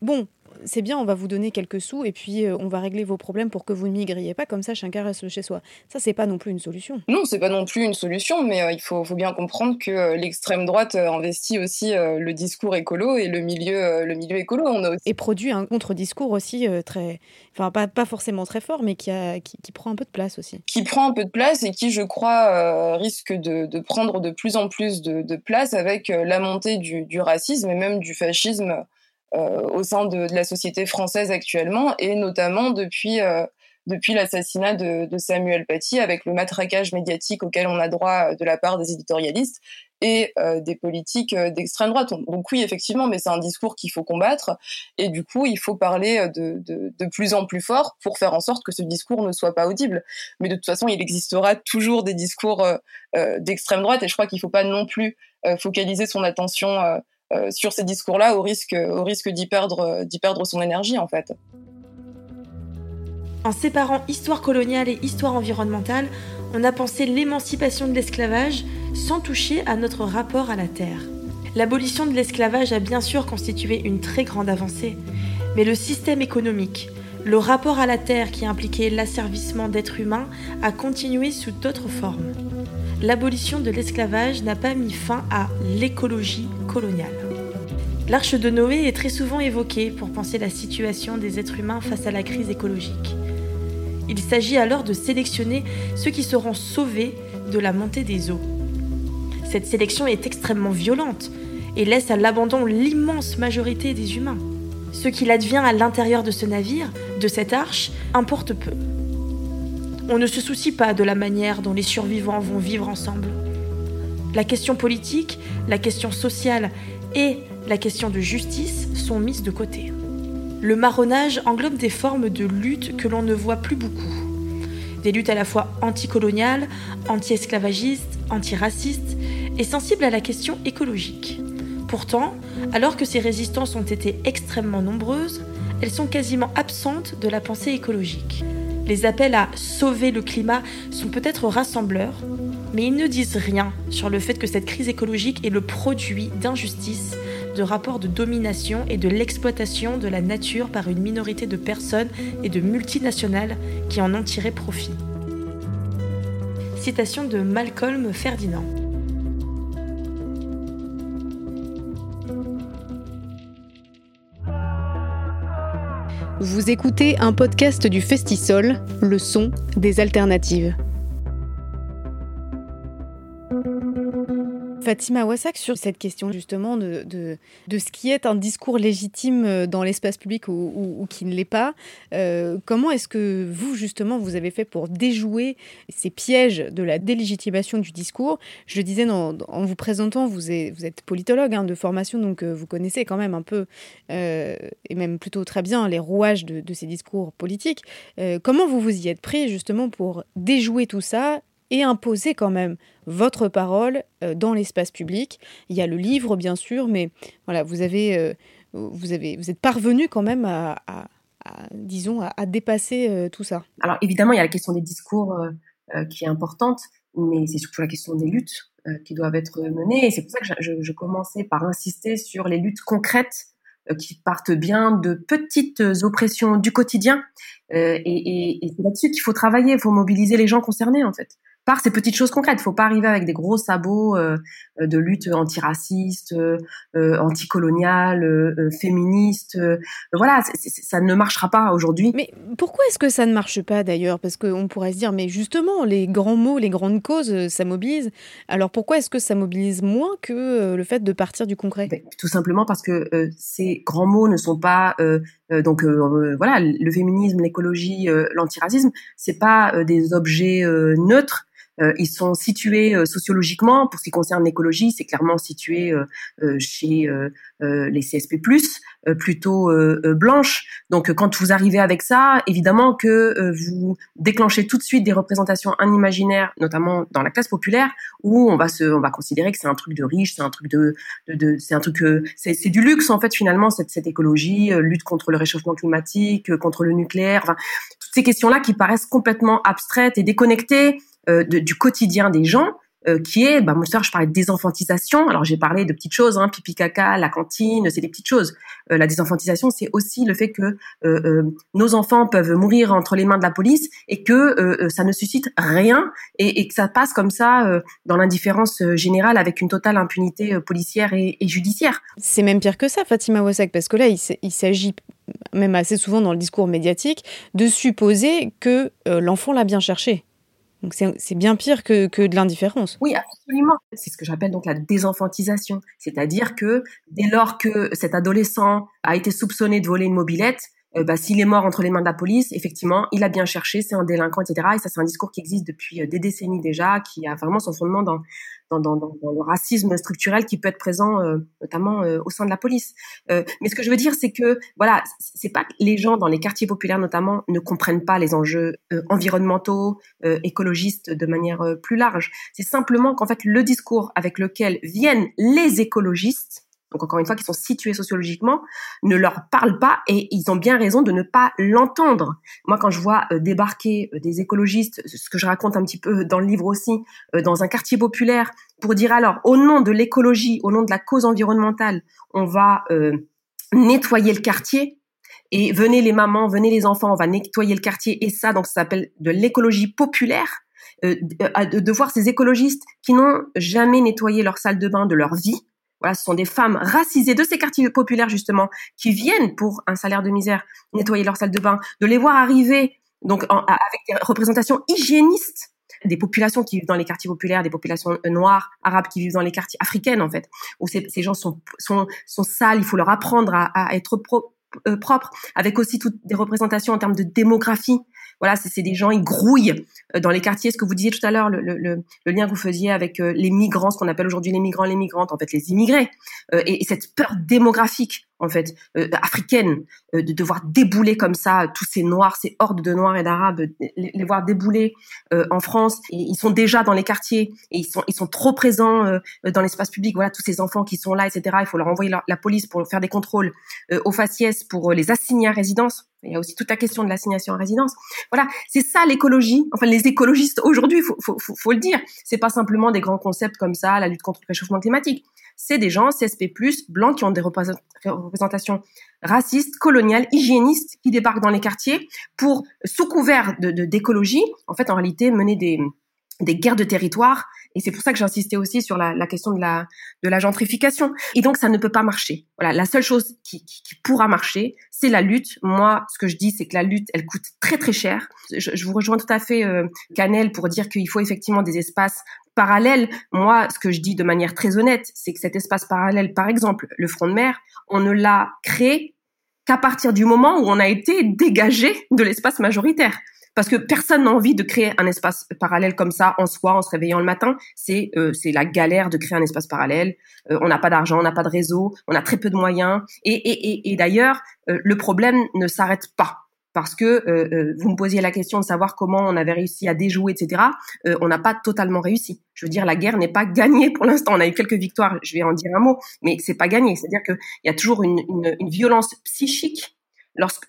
bon, c'est bien, on va vous donner quelques sous et puis euh, on va régler vos problèmes pour que vous ne migriez pas, comme ça chacun reste chez soi. Ça, c'est pas non plus une solution. Non, c'est pas non plus une solution, mais euh, il faut, bien comprendre que euh, l'extrême droite investit aussi le discours écolo et le milieu, le milieu écolo. On a Et produit un contre-discours aussi très. Enfin, pas, pas forcément très fort, mais qui, a, qui, prend un peu de place aussi. Qui prend un peu de place et qui, je crois, risque de, prendre de plus en plus de, place avec la montée du, du racisme et même du fascisme au sein de, la société française actuellement, et notamment depuis euh, depuis l'assassinat de, Samuel Paty, avec le matraquage médiatique auquel on a droit euh, de la part des éditorialistes et euh, des politiques d'extrême droite. Donc oui, effectivement, mais c'est un discours qu'il faut combattre, et du coup, il faut parler de, de, plus en plus fort pour faire en sorte que ce discours ne soit pas audible. Mais de toute façon, il existera toujours des discours euh, d'extrême droite, et je crois qu'il ne faut pas non plus focaliser son attention euh, sur ces discours-là au risque, d'y perdre son énergie en fait. En séparant histoire coloniale et histoire environnementale, on a pensé l'émancipation de l'esclavage sans toucher à notre rapport à la terre. L'abolition de l'esclavage a bien sûr constitué une très grande avancée, mais le système économique, le rapport à la terre qui impliquait l'asservissement d'êtres humains a continué sous d'autres formes. L'abolition de l'esclavage n'a pas mis fin à l'écologie coloniale. L'arche de Noé est très souvent évoquée pour penser la situation des êtres humains face à la crise écologique. Il s'agit alors de sélectionner ceux qui seront sauvés de la montée des eaux. Cette sélection est extrêmement violente et laisse à l'abandon l'immense majorité des humains. Ce qu'il advient à l'intérieur de ce navire, de cette arche, importe peu. On ne se soucie pas de la manière dont les survivants vont vivre ensemble. La question politique, la question sociale et la question de justice sont mises de côté. Le marronnage englobe des formes de lutte que l'on ne voit plus beaucoup. Des luttes à la fois anticoloniales, anti-esclavagistes, antiracistes et sensibles à la question écologique. Pourtant, alors que ces résistances ont été extrêmement nombreuses, elles sont quasiment absentes de la pensée écologique. Les appels à sauver le climat sont peut-être rassembleurs, mais ils ne disent rien sur le fait que cette crise écologique est le produit d'injustices de rapports de domination et de l'exploitation de la nature par une minorité de personnes et de multinationales qui en ont tiré profit. Citation de Malcolm Ferdinand. Vous écoutez un podcast du Festisol, le son des alternatives. Fatima Wassak, sur cette question justement de, de, ce qui est un discours légitime euh, dans l'espace public ou, qui ne l'est pas, euh, comment est-ce que vous justement vous avez fait pour déjouer ces pièges de la délégitimation du discours? Je disais en vous présentant, vous êtes, politologue hein, de formation, donc euh, vous connaissez quand même un peu, et même plutôt très bien, les rouages de, de ces discours politiques. comment vous vous y êtes pris justement pour déjouer tout ça et imposer quand même votre parole euh, dans l'espace public. Il y a le livre, bien sûr, mais voilà, vous avez, euh, vous avez, vous êtes parvenu quand même à, disons, à, dépasser euh, tout ça. Alors évidemment, il y a la question des discours qui est importante, mais c'est surtout la question des luttes qui doivent être menées. Et c'est pour ça que je, commençais par insister sur les luttes concrètes qui partent bien de petites oppressions du quotidien. et, et c'est là-dessus qu'il faut travailler, il faut mobiliser les gens concernés en fait par ces petites choses concrètes. Il faut pas arriver avec des gros sabots euh, de lutte antiraciste, euh, euh anticoloniale, euh, féministe. voilà, ça ne marchera pas aujourd'hui. Mais pourquoi est-ce que ça ne marche pas d'ailleurs? Parce qu'on pourrait se dire, mais justement, les grands mots, les grandes causes, ça mobilise. Alors pourquoi est-ce que ça mobilise moins que le fait de partir du concret? Ben, Tout simplement parce que ces grands mots ne sont pas donc voilà, le féminisme, l'écologie, l'antiracisme, c'est pas des objets neutres ils sont situés sociologiquement. Pour ce qui concerne l'écologie, c'est clairement situé chez les CSP+, plutôt blanches. Donc, quand vous arrivez avec ça, évidemment que vous déclenchez tout de suite des représentations inimaginaires, notamment dans la classe populaire, où on va se, on va considérer que c'est un truc de riche, c'est un truc de, de, de c'est un truc, c'est, c'est du luxe en fait finalement cette, cette écologie, lutte contre le réchauffement climatique, contre le nucléaire, toutes ces questions-là qui paraissent complètement abstraites et déconnectées euh, du quotidien des gens. Euh, qui est, bah, moi je parlais de désenfantisation. Alors j'ai parlé de petites choses, hein, pipi caca, la cantine, c'est des petites choses. Euh, la désenfantisation, c'est aussi le fait que nos enfants peuvent mourir entre les mains de la police et que ça ne suscite rien et, que ça passe comme ça dans l'indifférence générale avec une totale impunité policière et, judiciaire. C'est même pire que ça, Fatima Wassak, parce que là, il s'agit même assez souvent dans le discours médiatique, de supposer que l'enfant l'a bien cherché. Donc c'est bien pire que, de l'indifférence. Oui, absolument. C'est ce que j'appelle donc la désenfantisation. C'est-à-dire que dès lors que cet adolescent a été soupçonné de voler une mobilette, euh, bah, s'il est mort entre les mains de la police, effectivement, il a bien cherché, c'est un délinquant, etc. Et ça, c'est un discours qui existe depuis euh, des décennies déjà, qui a vraiment son fondement dans, dans, dans, dans le racisme structurel qui peut être présent, euh, notamment au sein de la police. mais ce que je veux dire, c'est que voilà, c'est pas que les gens dans les quartiers populaires notamment ne comprennent pas les enjeux environnementaux, écologistes de manière plus large. C'est simplement qu'en fait, le discours avec lequel viennent les écologistes donc encore une fois, qui sont situés sociologiquement, ne leur parlent pas et ils ont bien raison de ne pas l'entendre. Moi, quand je vois euh, débarquer euh, des écologistes, ce que je raconte un petit peu dans le livre aussi, euh, dans un quartier populaire, pour dire alors, au nom de l'écologie, au nom de la cause environnementale, on va nettoyer le quartier. Et venez les mamans, venez les enfants, on va nettoyer le quartier. Et ça, donc, ça s'appelle de l'écologie populaire. de voir ces écologistes qui n'ont jamais nettoyé leur salle de bain de leur vie, voilà, ce sont des femmes racisées de ces quartiers populaires justement qui viennent pour un salaire de misère nettoyer leur salle de bain, de les voir arriver donc avec des représentations hygiénistes des populations qui vivent dans les quartiers populaires, des populations noires, arabes qui vivent dans les quartiers africaines en fait, où ces, gens sont, sont, sont sales, il faut leur apprendre à, à être pro, euh, propres, avec aussi toutes des représentations en termes de démographie. Voilà, c'est des gens, ils grouillent euh, dans les quartiers. Ce que vous disiez tout à l'heure, le, le, le, lien que vous faisiez avec euh, les migrants, ce qu'on appelle aujourd'hui les migrants, les migrantes, en fait, les immigrés, et, et, cette peur démographique en fait euh, africaine euh, de devoir débouler comme ça tous ces noirs, ces hordes de noirs et d'arabes, les, voir débouler euh, en France. Ils sont déjà dans les quartiers et ils sont ils sont trop présents dans l'espace public. Voilà tous ces enfants qui sont là, etc. Il faut leur envoyer la, police pour faire des contrôles aux faciès pour les assigner à résidence. Il y a aussi toute la question de l'assignation à résidence. Voilà, c'est ça l'écologie. Enfin, les écologistes aujourd'hui, faut, faut, faut, faut le dire. C'est pas simplement des grands concepts comme ça, la lutte contre le réchauffement climatique c'est des gens CSP+, blancs qui ont des représentations racistes, coloniales, hygiénistes, qui débarquent dans les quartiers pour, sous couvert de d'écologie, en fait, en réalité, mener des, des guerres de territoire. Et c'est pour ça que j'insistais aussi sur la, question de la, de la gentrification. Et donc, ça ne peut pas marcher. Voilà, la seule chose qui, pourra marcher, c'est la lutte. Moi, ce que je dis, c'est que la lutte, elle coûte très très cher. Je, je vous rejoins tout à fait, euh, Canel, pour dire qu'il faut effectivement des espaces parallèles. Moi, ce que je dis de manière très honnête, c'est que cet espace parallèle, par exemple, le front de mer, on ne l'a créé qu'à partir du moment où on a été dégagé de l'espace majoritaire parce que personne n'a envie de créer un espace parallèle comme ça en soi en se réveillant le matin. C'est euh, c'est la galère de créer un espace parallèle. Euh, on n'a pas d'argent, on n'a pas de réseau, on a très peu de moyens. Et, et, et, et d'ailleurs, euh, le problème ne s'arrête pas parce que vous me posiez la question de savoir comment on avait réussi à déjouer, etc. on n'a pas totalement réussi. Je veux dire, la guerre n'est pas gagnée pour l'instant. On a eu quelques victoires, je vais en dire un mot, mais c'est pas gagné. C'est-à-dire qu'il y a toujours une violence psychique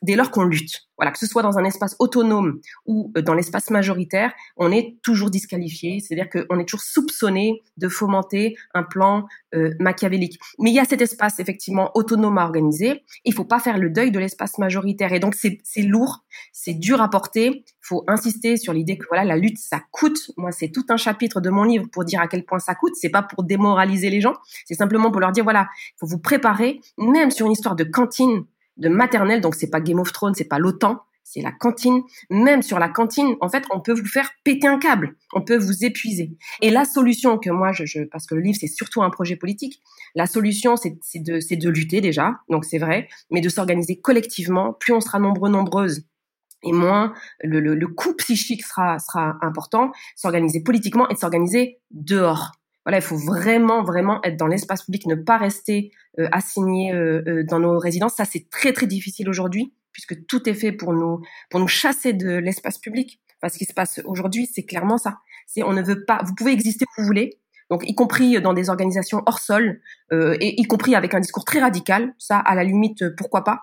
dès lors qu'on lutte. Voilà, que ce soit dans un espace autonome ou euh, dans l'espace majoritaire, on est toujours disqualifié, c'est-à-dire qu'on est toujours soupçonné de fomenter un plan euh, machiavélique. Mais il y a cet espace effectivement autonome à organiser, il faut pas faire le deuil de l'espace majoritaire. Et donc c'est lourd, c'est dur à porter, il faut insister sur l'idée que voilà, la lutte, ça coûte. Moi, c'est tout un chapitre de mon livre pour dire à quel point ça coûte, c'est pas pour démoraliser les gens, c'est simplement pour leur dire voilà, il faut vous préparer, même sur une histoire de cantine, de maternelle, donc c'est pas Game of Thrones, c'est pas l'OTAN, c'est la cantine. Même sur la cantine, en fait, on peut vous faire péter un câble, on peut vous épuiser. Et la solution que moi, je, je parce que le livre c'est surtout un projet politique, la solution c'est de, de lutter déjà, donc c'est vrai, mais de s'organiser collectivement. Plus on sera nombreux, nombreuses et moins le, le, le coût psychique sera, sera important, s'organiser politiquement et s'organiser dehors. Voilà, il faut vraiment, vraiment être dans l'espace public, ne pas rester euh, assigné euh, euh, dans nos résidences. Ça, c'est très, très difficile aujourd'hui, puisque tout est fait pour nous, pour nous chasser de l'espace public. Parce ce qui se passe aujourd'hui, c'est clairement ça. C'est on ne veut pas. Vous pouvez exister où vous voulez, donc y compris dans des organisations hors sol, euh, et y compris avec un discours très radical. Ça, à la limite, pourquoi pas?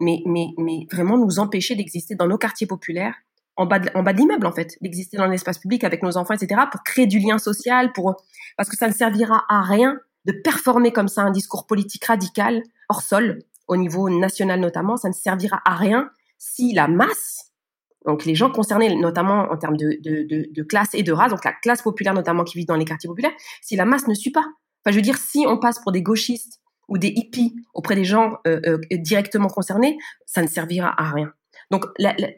Mais, mais, mais vraiment nous empêcher d'exister dans nos quartiers populaires, en bas de, en bas d'immeubles en fait, d'exister dans l'espace public avec nos enfants, etc., pour créer du lien social, pour parce que ça ne servira à rien de performer comme ça un discours politique radical hors sol, au niveau national notamment, ça ne servira à rien si la masse, donc les gens concernés notamment en termes de, de classe et de race, donc la classe populaire notamment qui vit dans les quartiers populaires, si la masse ne suit pas. Enfin, je veux dire, si on passe pour des gauchistes ou des hippies auprès des gens euh, euh, directement concernés, ça ne servira à rien. Donc,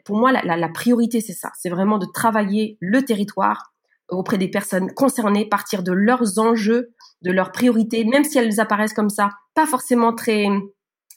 pour moi, la, priorité, c'est ça. C'est vraiment de travailler le territoire auprès des personnes concernées, partir de leurs enjeux, de leurs priorités, même si elles apparaissent comme ça, pas forcément très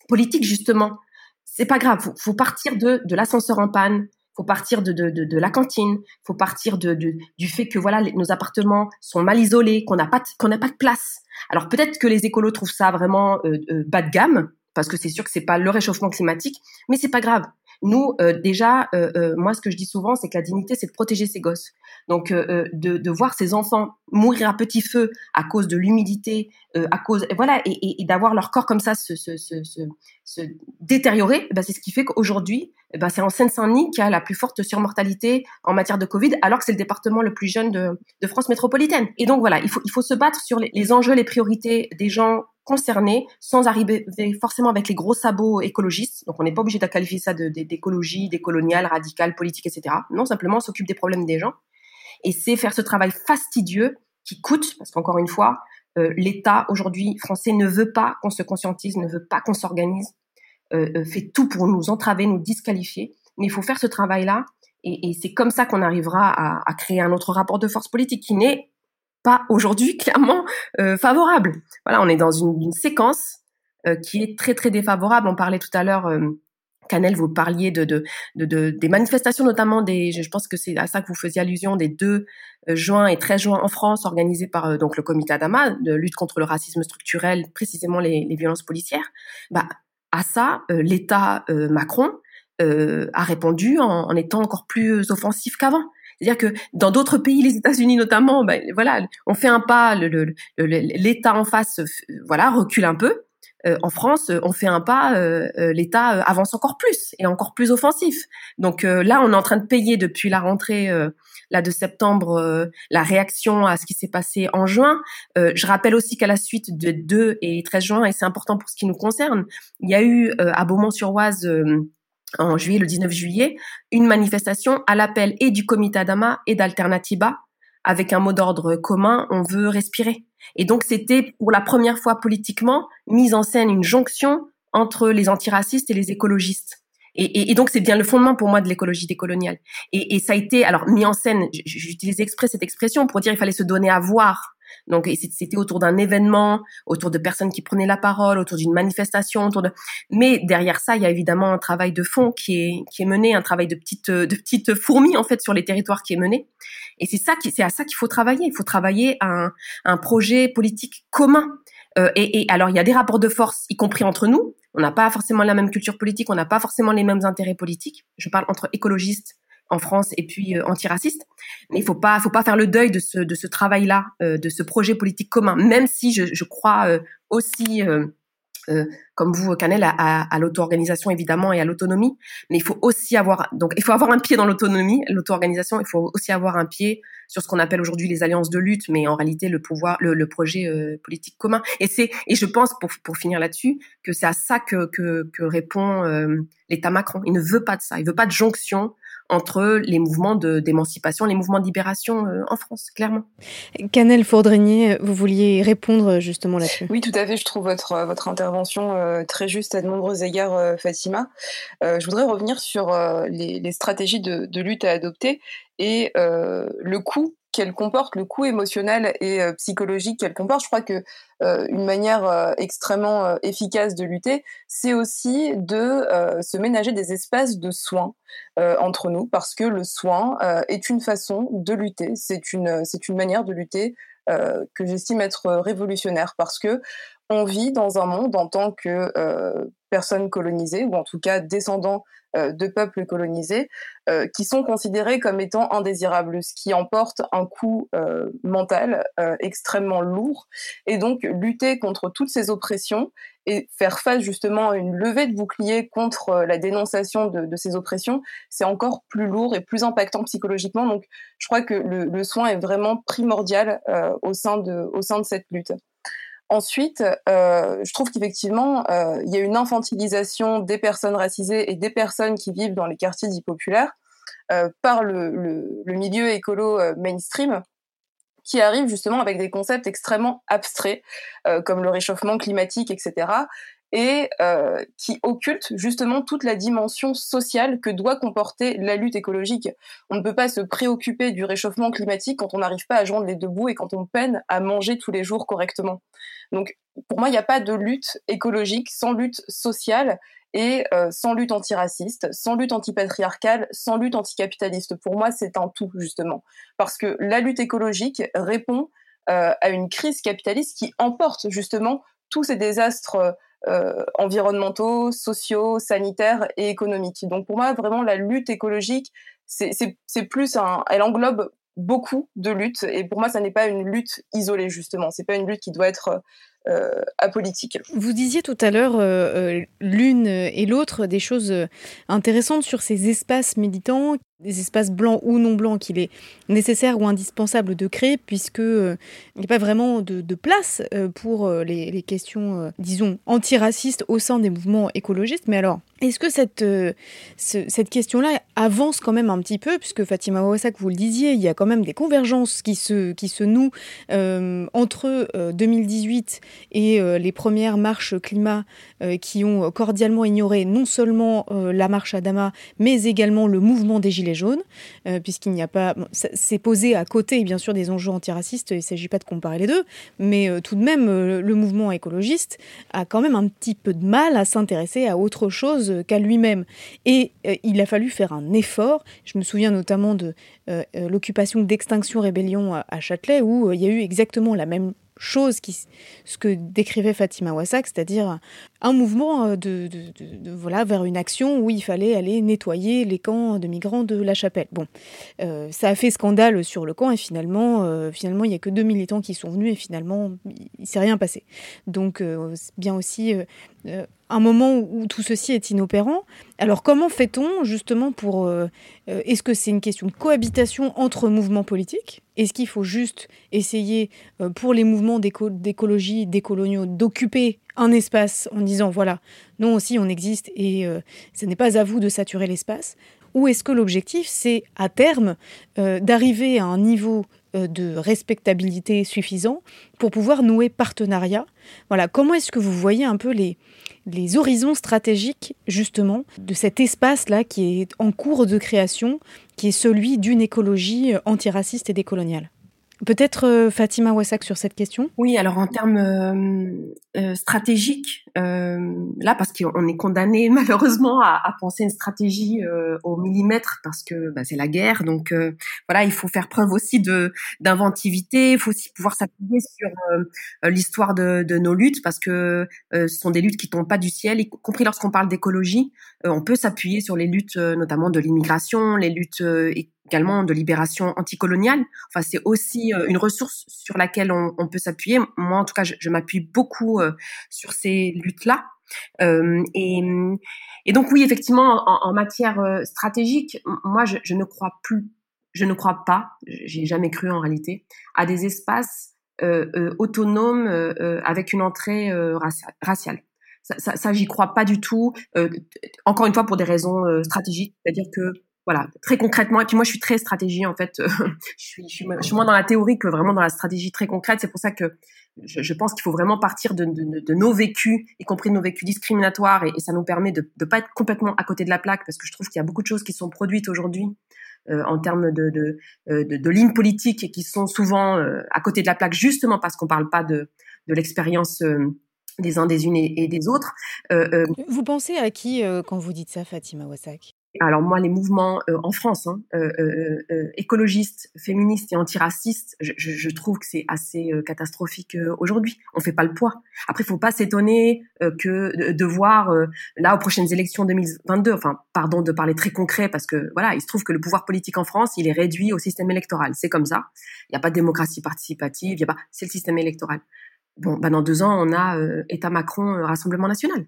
politiques, justement. C'est pas grave. Faut, faut partir de, de l'ascenseur en panne, faut partir de, de, de, la cantine, faut partir de, du fait que voilà nos appartements sont mal isolés, qu'on n'a pas qu'on n'a pas de place. Alors peut-être que les écolos trouvent ça vraiment euh, euh, bas de gamme parce que c'est sûr que c'est pas le réchauffement climatique, mais c'est pas grave. Nous, euh, déjà, euh, euh, moi, ce que je dis souvent, c'est que la dignité, c'est de protéger ses gosses. Donc, de, de, voir ses enfants mourir à petit feu à cause de l'humidité, à cause, voilà, et, et, d'avoir leur corps comme ça se, se, se, se, se détériorer, eh ben, c'est ce qui fait qu'aujourd'hui, eh ben, c'est en Seine-Saint-Denis qu'il y a la plus forte surmortalité en matière de Covid, alors que c'est le département le plus jeune de, de, France métropolitaine. Et donc voilà, il faut, il faut se battre sur les enjeux, les priorités des gens concernés sans arriver forcément avec les gros sabots écologistes. Donc on n'est pas obligé de qualifier ça d'écologie, d'écolonial, radical, politique, etc. Non, simplement on s'occupe des problèmes des gens. Et c'est faire ce travail fastidieux qui coûte, parce qu'encore une fois, euh, l'État aujourd'hui français ne veut pas qu'on se conscientise, ne veut pas qu'on s'organise, euh, euh, fait tout pour nous entraver, nous disqualifier. Mais il faut faire ce travail-là, et, et c'est comme ça qu'on arrivera à, à créer un autre rapport de force politique qui n'est aujourd'hui clairement euh, favorable. Voilà, on est dans une, séquence euh, qui est très très défavorable. On parlait tout à l'heure. Euh, Canel, vous parliez de, de, de, de, des manifestations, notamment des, je pense que c'est à ça que vous faisiez allusion, des 2 euh, juin et 13 juin en France, organisés par donc le comité Adama de lutte contre le racisme structurel, précisément les, violences policières. Bah, à ça, l'État Macron a répondu en, étant encore plus offensif qu'avant. C'est-à-dire que dans d'autres pays, les États-Unis notamment, ben, voilà, on fait un pas, l'État en face, voilà, recule un peu. Euh, en France, on fait un pas, euh, euh l'État euh, avance encore plus et encore plus offensif. Donc euh, là, on est en train de payer depuis la rentrée là de septembre la réaction à ce qui s'est passé en juin. je rappelle aussi qu'à la suite de 2 et 13 juin, et c'est important pour ce qui nous concerne, il y a eu à Beaumont-sur-Oise en juillet, le 19 juillet, une manifestation à l'appel et du comité Adama et d'Alternativa avec un mot d'ordre commun, on veut respirer. Et donc c'était pour la première fois politiquement mise en scène une jonction entre les antiracistes et les écologistes. Et, donc c'est bien le fondement pour moi de l'écologie décoloniale. Et, et ça a été alors mis en scène. J'utilise exprès cette expression pour dire il fallait se donner à voir donc c'était autour d'un événement, autour de personnes qui prenaient la parole, autour d'une manifestation, autour de. Mais derrière ça, il y a évidemment un travail de fond qui est qui est mené, un travail de petites de petites fourmis en fait sur les territoires qui est mené. Et c'est ça qui c'est à ça qu'il faut travailler. Il faut travailler un un projet politique commun. Euh, et, et alors il y a des rapports de force, y compris entre nous. On n'a pas forcément la même culture politique, on n'a pas forcément les mêmes intérêts politiques. Je parle entre écologistes en France et puis euh, antiraciste. Mais il faut pas, faut pas faire le deuil de ce, de ce travail-là, euh, de ce projet politique commun. Même si je, je crois euh, aussi, euh, euh, comme vous, Canel, à, à, à l'auto-organisation évidemment et à l'autonomie. Mais il faut aussi avoir, donc il faut avoir un pied dans l'autonomie, l'auto-organisation. Il faut aussi avoir un pied sur ce qu'on appelle aujourd'hui les alliances de lutte, mais en réalité le pouvoir, le, le projet politique commun. Et c'est, et je pense pour pour finir là-dessus que c'est à ça que que, que répond l'État Macron. Il ne veut pas de ça. Il veut pas de jonction entre les mouvements d'émancipation, les mouvements de libération euh, en France, clairement. Canel Fourdrinier, vous vouliez répondre justement là-dessus? Oui, tout à fait. Je trouve votre, euh, votre intervention euh, très juste à de nombreux égards, euh, Fatima. Euh, je voudrais revenir sur les, les, stratégies de, de, lutte à adopter et le coût qu'elle comporte, le coût émotionnel et psychologique qu'elle comporte. Je crois que une manière extrêmement efficace de lutter, c'est aussi de se ménager des espaces de soins entre nous, parce que le soin est une façon de lutter. C'est une c'est une manière de lutter que j'estime être révolutionnaire, parce que on vit dans un monde en tant que euh, personnes colonisées, ou en tout cas descendants euh, de peuples colonisés, euh, qui sont considérés comme étant indésirables, ce qui emporte un coût euh, mental euh, extrêmement lourd. Et donc lutter contre toutes ces oppressions et faire face justement à une levée de bouclier contre la dénonciation de, de ces oppressions, c'est encore plus lourd et plus impactant psychologiquement. Donc je crois que le, le soin est vraiment primordial au sein de au sein de cette lutte. Ensuite, euh, je trouve qu'effectivement, euh, il y a une infantilisation des personnes racisées et des personnes qui vivent dans les quartiers dits populaires euh, par le, milieu écolo mainstream qui arrive justement avec des concepts extrêmement abstraits comme le réchauffement climatique, etc et euh, qui occulte justement toute la dimension sociale que doit comporter la lutte écologique. On ne peut pas se préoccuper du réchauffement climatique quand on n'arrive pas à joindre les deux bouts et quand on peine à manger tous les jours correctement. Donc pour moi, il n'y a pas de lutte écologique sans lutte sociale et euh, sans lutte antiraciste, sans lutte antipatriarcale, sans lutte anticapitaliste. Pour moi, c'est un tout justement, parce que la lutte écologique répond euh, à une crise capitaliste qui emporte justement tous ces désastres environnementaux, sociaux, sanitaires et économiques. Donc pour moi, vraiment, la lutte écologique, c'est plus elle englobe beaucoup de luttes et pour moi, ça n'est pas une lutte isolée justement. C'est pas une lutte qui doit être euh, apolitique. Vous disiez tout à l'heure euh, euh l'une et l'autre des choses intéressantes sur ces espaces militants des espaces blancs ou non blancs qu'il est nécessaire ou indispensable de créer puisque euh, il n'y a pas vraiment de, place euh, pour euh, les, questions, euh, disons, antiracistes au sein des mouvements écologistes. Mais alors, est-ce que cette, ce, cette question-là avance quand même un petit peu? Puisque Fatima Ouassak, vous le disiez, il y a quand même des convergences qui se, qui se nouent entre 2018 et les premières marches climat qui ont cordialement ignoré non seulement la marche à Dama, mais également le mouvement des Gilets gilets euh, puisqu'il n'y a pas. C'est posé à côté, bien sûr, des enjeux antiracistes, il ne s'agit pas de comparer les deux, mais euh, tout de même, euh, le mouvement écologiste a quand même un petit peu de mal à s'intéresser à autre chose qu'à lui-même. Et il a fallu faire un effort. Je me souviens notamment de l'occupation d'Extinction Rébellion à Châtelet, où il y a eu exactement la même chose qui ce que décrivait Fatima Wassak, c'est-à-dire un mouvement euh, de, voilà vers une action où il fallait aller nettoyer les camps de migrants de la Chapelle. Bon, euh, ça a fait scandale sur le camp et finalement, euh, finalement, il y a que deux militants qui sont venus et finalement, il s'est rien passé. Donc, bien aussi euh, un moment où tout ceci est inopérant. Alors comment fait-on justement pour... Euh, euh, Est-ce que c'est une question de cohabitation entre mouvements politiques? Est-ce qu'il faut juste essayer pour les mouvements d'écologie, décoloniaux, d'occuper un espace en disant voilà, nous aussi on existe et ce n'est pas à vous de saturer l'espace? Ou est-ce que l'objectif c'est à terme d'arriver à un niveau de respectabilité suffisant pour pouvoir nouer partenariat Voilà, comment est-ce que vous voyez un peu les les horizons stratégiques justement de cet espace-là qui est en cours de création, qui est celui d'une écologie euh, antiraciste et décoloniale? Peut-être euh, Fatima Wassak sur cette question? Oui, alors en termes euh, euh, stratégiques, euh, là, parce qu'on est condamné malheureusement à, à, penser une stratégie euh, au millimètre, parce que bah, c'est la guerre, donc voilà, il faut faire preuve aussi de d'inventivité, il faut aussi pouvoir s'appuyer sur l'histoire de, de, nos luttes, parce que ce sont des luttes qui tombent pas du ciel, y compris lorsqu'on parle d'écologie, on peut s'appuyer sur les luttes notamment de l'immigration, les luttes également de libération anticoloniale. Enfin, c'est aussi euh, une ressource sur laquelle on, peut s'appuyer. Moi, en tout cas, je, m'appuie beaucoup euh, sur ces luttes-là. Euh, et, donc oui, effectivement, en, matière stratégique, moi, je, ne crois plus, je ne crois pas, j'ai jamais cru en réalité, à des espaces autonomes avec une entrée raciale. Ça, ça j'y crois pas du tout. encore une fois, pour des raisons stratégiques, c'est-à-dire que voilà, très concrètement. Et puis moi, je suis très stratégie en fait. je, suis, je, suis, je suis moins dans la théorie que vraiment dans la stratégie très concrète. C'est pour ça que je, je pense qu'il faut vraiment partir de, de, de, nos vécus, y compris de nos vécus discriminatoires, et, et ça nous permet de ne pas être complètement à côté de la plaque, parce que je trouve qu'il y a beaucoup de choses qui sont produites aujourd'hui en termes de, de, de, de lignes politiques et qui sont souvent à côté de la plaque justement parce qu'on parle pas de, de l'expérience des uns, des unes et, des autres. Vous pensez à qui quand vous dites ça, Fatima Wassak? Alors moi, les mouvements euh, en France, hein, euh, euh, écologistes, féministes et antiracistes, je, je, trouve que c'est assez catastrophique aujourd'hui. On fait pas le poids. Après, il faut pas s'étonner que de, voir là aux prochaines élections 2022. Enfin, pardon de parler très concret parce que voilà, il se trouve que le pouvoir politique en France, il est réduit au système électoral. C'est comme ça. Il n'y a pas de démocratie participative. Il y a pas. C'est le système électoral. Bon, bah dans deux ans, on a État Macron, Rassemblement national.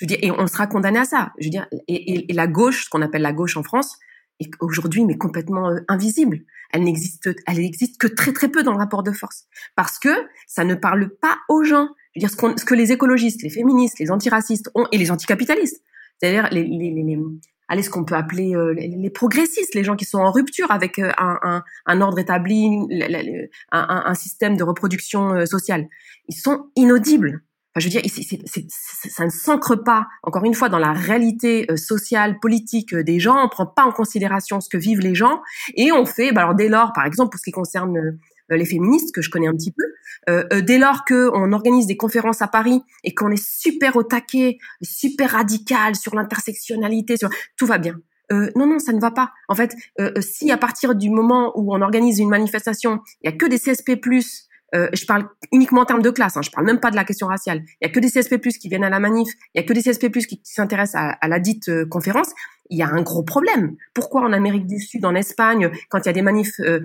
Je veux dire, et on sera condamné à ça. Je veux dire, et, la gauche, ce qu'on appelle la gauche en France, est aujourd'hui mais complètement euh, invisible. Elle n'existe, elle n'existe que très très peu dans le rapport de force, parce que ça ne parle pas aux gens. Je veux dire, ce, ce que les écologistes, les féministes, les antiracistes ont et les anticapitalistes, c'est-à-dire les, les, les, allez, ce qu'on peut appeler euh, les, progressistes, les gens qui sont en rupture avec euh, un, un, un ordre établi, un, un, système de reproduction sociale, ils sont inaudibles je veux dire, ça ne s'ancre pas, encore une fois, dans la réalité euh, sociale, politique euh, des gens. On prend pas en considération ce que vivent les gens et on fait, bah alors dès lors, par exemple, pour ce qui concerne euh, les féministes que je connais un petit peu, dès lors que on organise des conférences à Paris et qu'on est super au taquet, super radical sur l'intersectionnalité, tout va bien. Euh, non, non, ça ne va pas. En fait, si à partir du moment où on organise une manifestation, il y a que des CSP+ euh, je parle uniquement en termes de classe, hein, je parle même pas de la question raciale. Il y a que des CSP+ qui viennent à la manif, il y a que des CSP+ qui, s'intéressent à, la dite euh, conférence. Il y a un gros problème. Pourquoi en Amérique du Sud, en Espagne, quand il y a des manifs euh,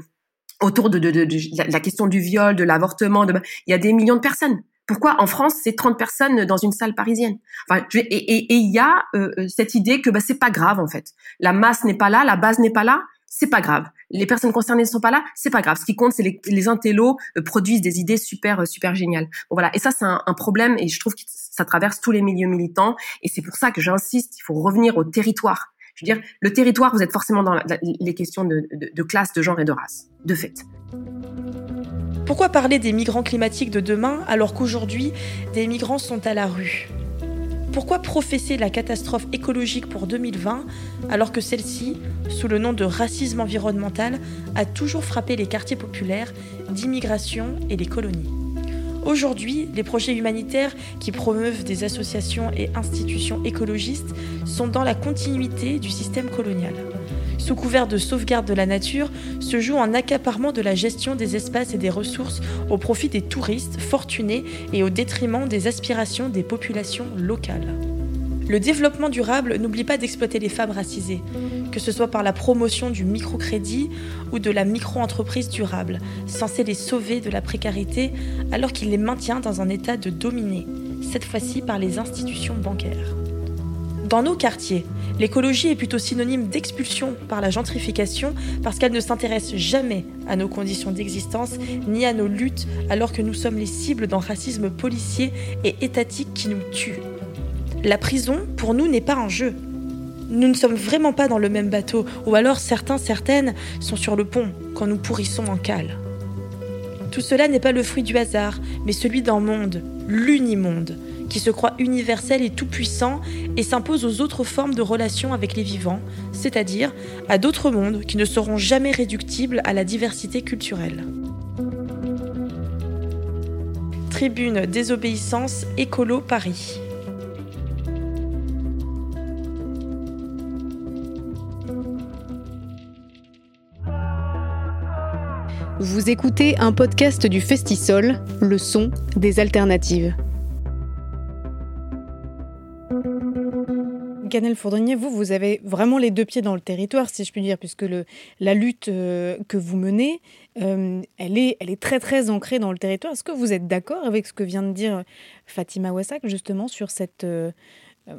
autour de, de, de, de, la question du viol, de l'avortement, il y a des millions de personnes. Pourquoi en France c'est 30 personnes dans une salle parisienne? Enfin, Et il y a cette idée que bah, c'est pas grave en fait. La masse n'est pas là, la base n'est pas là c'est pas grave. Les personnes concernées ne sont pas là, c'est pas grave. Ce qui compte, c'est les, les intellos euh, produisent des idées super euh, super géniales. Bon voilà, et ça c'est un, problème et je trouve que ça traverse tous les milieux militants et c'est pour ça que j'insiste, il faut revenir au territoire. Je veux dire, le territoire, vous êtes forcément dans les questions de, classe, de genre et de race, de fait. Pourquoi parler des migrants climatiques de demain alors qu'aujourd'hui, des migrants sont à la rue? Pourquoi professer la catastrophe écologique pour 2020 alors que celle-ci, sous le nom de racisme environnemental, a toujours frappé les quartiers populaires, d'immigration et les colonies? Aujourd'hui, les projets humanitaires qui promeuvent des associations et institutions écologistes sont dans la continuité du système colonial sous couvert de sauvegarde de la nature, se joue en accaparement de la gestion des espaces et des ressources au profit des touristes fortunés et au détriment des aspirations des populations locales. Le développement durable n'oublie pas d'exploiter les femmes racisées, que ce soit par la promotion du microcrédit ou de la micro-entreprise durable, censée les sauver de la précarité alors qu'il les maintient dans un état de dominé, cette fois-ci par les institutions bancaires. Dans nos quartiers, l'écologie est plutôt synonyme d'expulsion par la gentrification parce qu'elle ne s'intéresse jamais à nos conditions d'existence ni à nos luttes alors que nous sommes les cibles d'un racisme policier et étatique qui nous tue. La prison, pour nous, n'est pas un jeu. Nous ne sommes vraiment pas dans le même bateau, ou alors certains, certaines sont sur le pont quand nous pourrissons en cale. Tout cela n'est pas le fruit du hasard, mais celui d'un monde, l'unimonde, qui se croit universel et tout-puissant et s'impose aux autres formes de relations avec les vivants, c'est-à-dire à, d'autres mondes qui ne seront jamais réductibles à la diversité culturelle. Tribune Désobéissance Écolo Paris. Vous écoutez un podcast du Festisol, le son des alternatives. Canel Fourdrinier, vous, vous avez vraiment les deux pieds dans le territoire, si je puis dire, puisque la lutte euh, que vous menez, euh, elle, est, elle est très très ancrée dans le territoire. Est-ce que vous êtes d'accord avec ce que vient de dire Fatima Wassak, justement, sur cette, euh,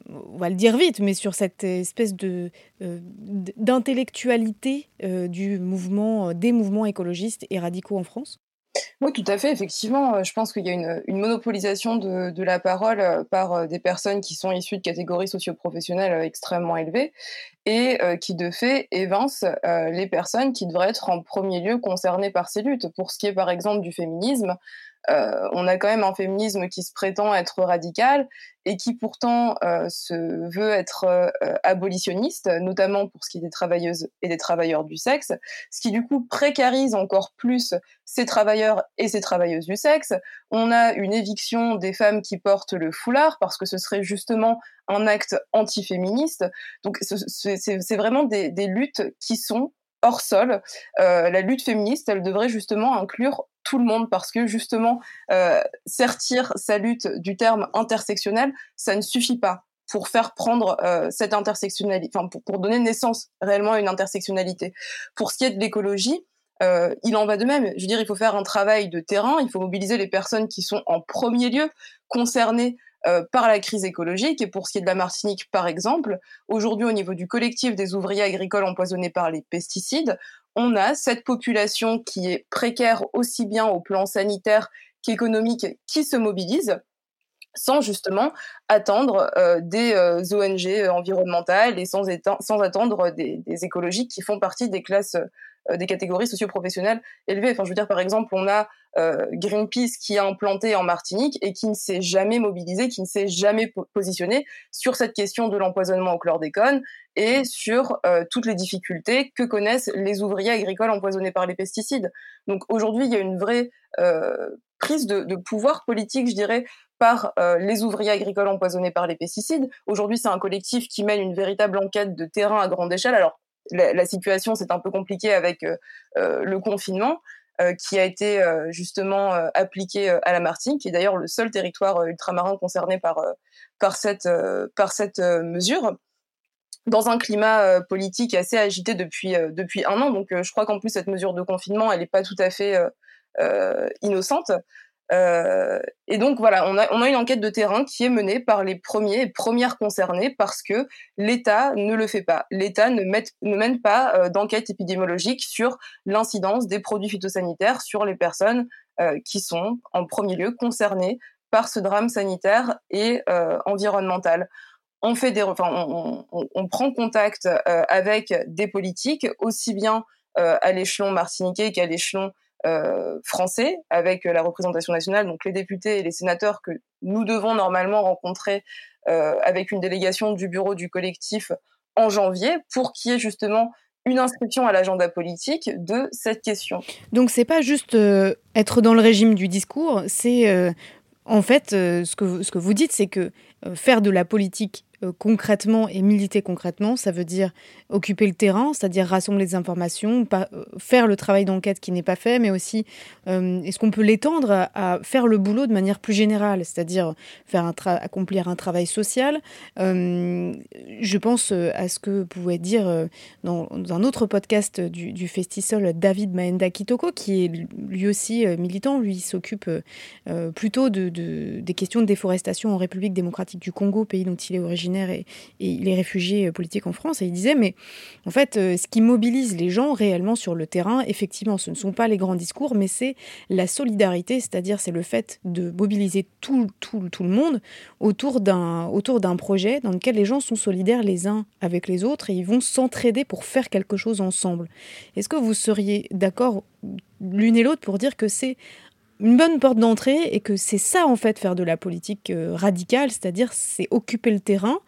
on va le dire vite, mais sur cette espèce de d'intellectualité du mouvement, des mouvements écologistes et radicaux en France? Oui, tout à fait. Effectivement, euh, je pense qu'il y a une, monopolisation de, la parole euh, par euh, des personnes qui sont issues de catégories socioprofessionnelles extrêmement élevées et qui, de fait, évincent les personnes qui devraient être en premier lieu concernées par ces luttes. Pour ce qui est, par exemple, du féminisme, euh, on a quand même un féminisme qui se prétend être radical et qui pourtant euh, se veut être euh, abolitionniste, notamment pour ce qui est des travailleuses et des travailleurs du sexe, ce qui du coup précarise encore plus ces travailleurs et ces travailleuses du sexe. On a une éviction des femmes qui portent le foulard parce que ce serait justement un acte antiféministe. Donc c'est vraiment des, des luttes qui sont hors sol. Euh, la lutte féministe, elle devrait justement inclure tout le monde parce que justement, euh, sertir sa lutte du terme intersectionnel, ça ne suffit pas pour faire prendre euh, cette intersectionnalité, enfin pour, pour, donner naissance réellement à une intersectionnalité. Pour ce qui est de l'écologie, euh, il en va de même. Je veux dire, il faut faire un travail de terrain, il faut mobiliser les personnes qui sont en premier lieu concernées euh, par la crise écologique. Et pour ce qui est de la Martinique, par exemple, aujourd'hui, au niveau du collectif des ouvriers agricoles empoisonnés par les pesticides, on a cette population qui est précaire aussi bien au plan sanitaire qu'économique qui se mobilise sans justement attendre euh, des euh, ONG environnementales et sans, attendre des, des, écologiques qui font partie des classes des catégories socioprofessionnelles élevées. Enfin, je veux dire, par exemple, on a euh, Greenpeace qui a implanté en Martinique et qui ne s'est jamais mobilisé, qui ne s'est jamais positionné sur cette question de l'empoisonnement au chlordécone et sur euh, toutes les difficultés que connaissent les ouvriers agricoles empoisonnés par les pesticides. Donc aujourd'hui, il y a une vraie euh, prise de, pouvoir politique, je dirais, par les ouvriers agricoles empoisonnés par les pesticides. Aujourd'hui, c'est un collectif qui mène une véritable enquête de terrain à grande échelle. Alors, la, situation c'est un peu compliqué avec le confinement. Euh, qui a été justement appliqué à la Martinique, qui est d'ailleurs le seul territoire ultramarin concerné par par cette par cette mesure dans un climat politique assez agité depuis depuis un an. Donc, je crois qu'en plus cette mesure de confinement, elle n'est pas tout à fait innocente. Euh, et donc voilà, on a, une enquête de terrain qui est menée par les premiers et premières concernées parce que l'État ne le fait pas. L'État ne, ne, mène pas euh, d'enquête épidémiologique sur l'incidence des produits phytosanitaires sur les personnes euh, qui sont en premier lieu concernées par ce drame sanitaire et environnemental. On fait des, enfin, on, prend contact avec des politiques aussi bien à l'échelon martiniquais qu'à l'échelon français avec la représentation nationale, donc les députés et les sénateurs que nous devons normalement rencontrer euh, avec une délégation du bureau du collectif en janvier pour qu'il y ait justement une inscription à l'agenda politique de cette question. Donc c'est pas juste euh, être dans le régime du discours, c'est euh, en fait ce, que, ce que vous dites, c'est que faire de la politique euh, concrètement et militer concrètement, ça veut dire occuper le terrain, c'est-à-dire rassembler des informations, euh, faire le travail d'enquête qui n'est pas fait, mais aussi euh, est-ce qu'on peut l'étendre à, faire le boulot de manière plus générale, c'est-à-dire accomplir un travail social. Euh, je pense à ce que pouvait dire dans, un autre podcast du, du Festisol David Maenda Kitoko, qui est lui aussi militant, lui s'occupe plutôt de, des questions de déforestation en République démocratique du Congo, pays dont il est originaire et, et les réfugiés euh, politiques en France. Et il disait, mais en fait, euh, ce qui mobilise les gens réellement sur le terrain, effectivement, ce ne sont pas les grands discours, mais c'est la solidarité, c'est-à-dire c'est le fait de mobiliser tout, tout, tout le monde autour d'un projet dans lequel les gens sont solidaires les uns avec les autres et ils vont s'entraider pour faire quelque chose ensemble. Est-ce que vous seriez d'accord l'une et l'autre pour dire que c'est une bonne porte d'entrée et que c'est ça en fait faire de la politique euh, radicale, c'est-à-dire c'est occuper le terrain,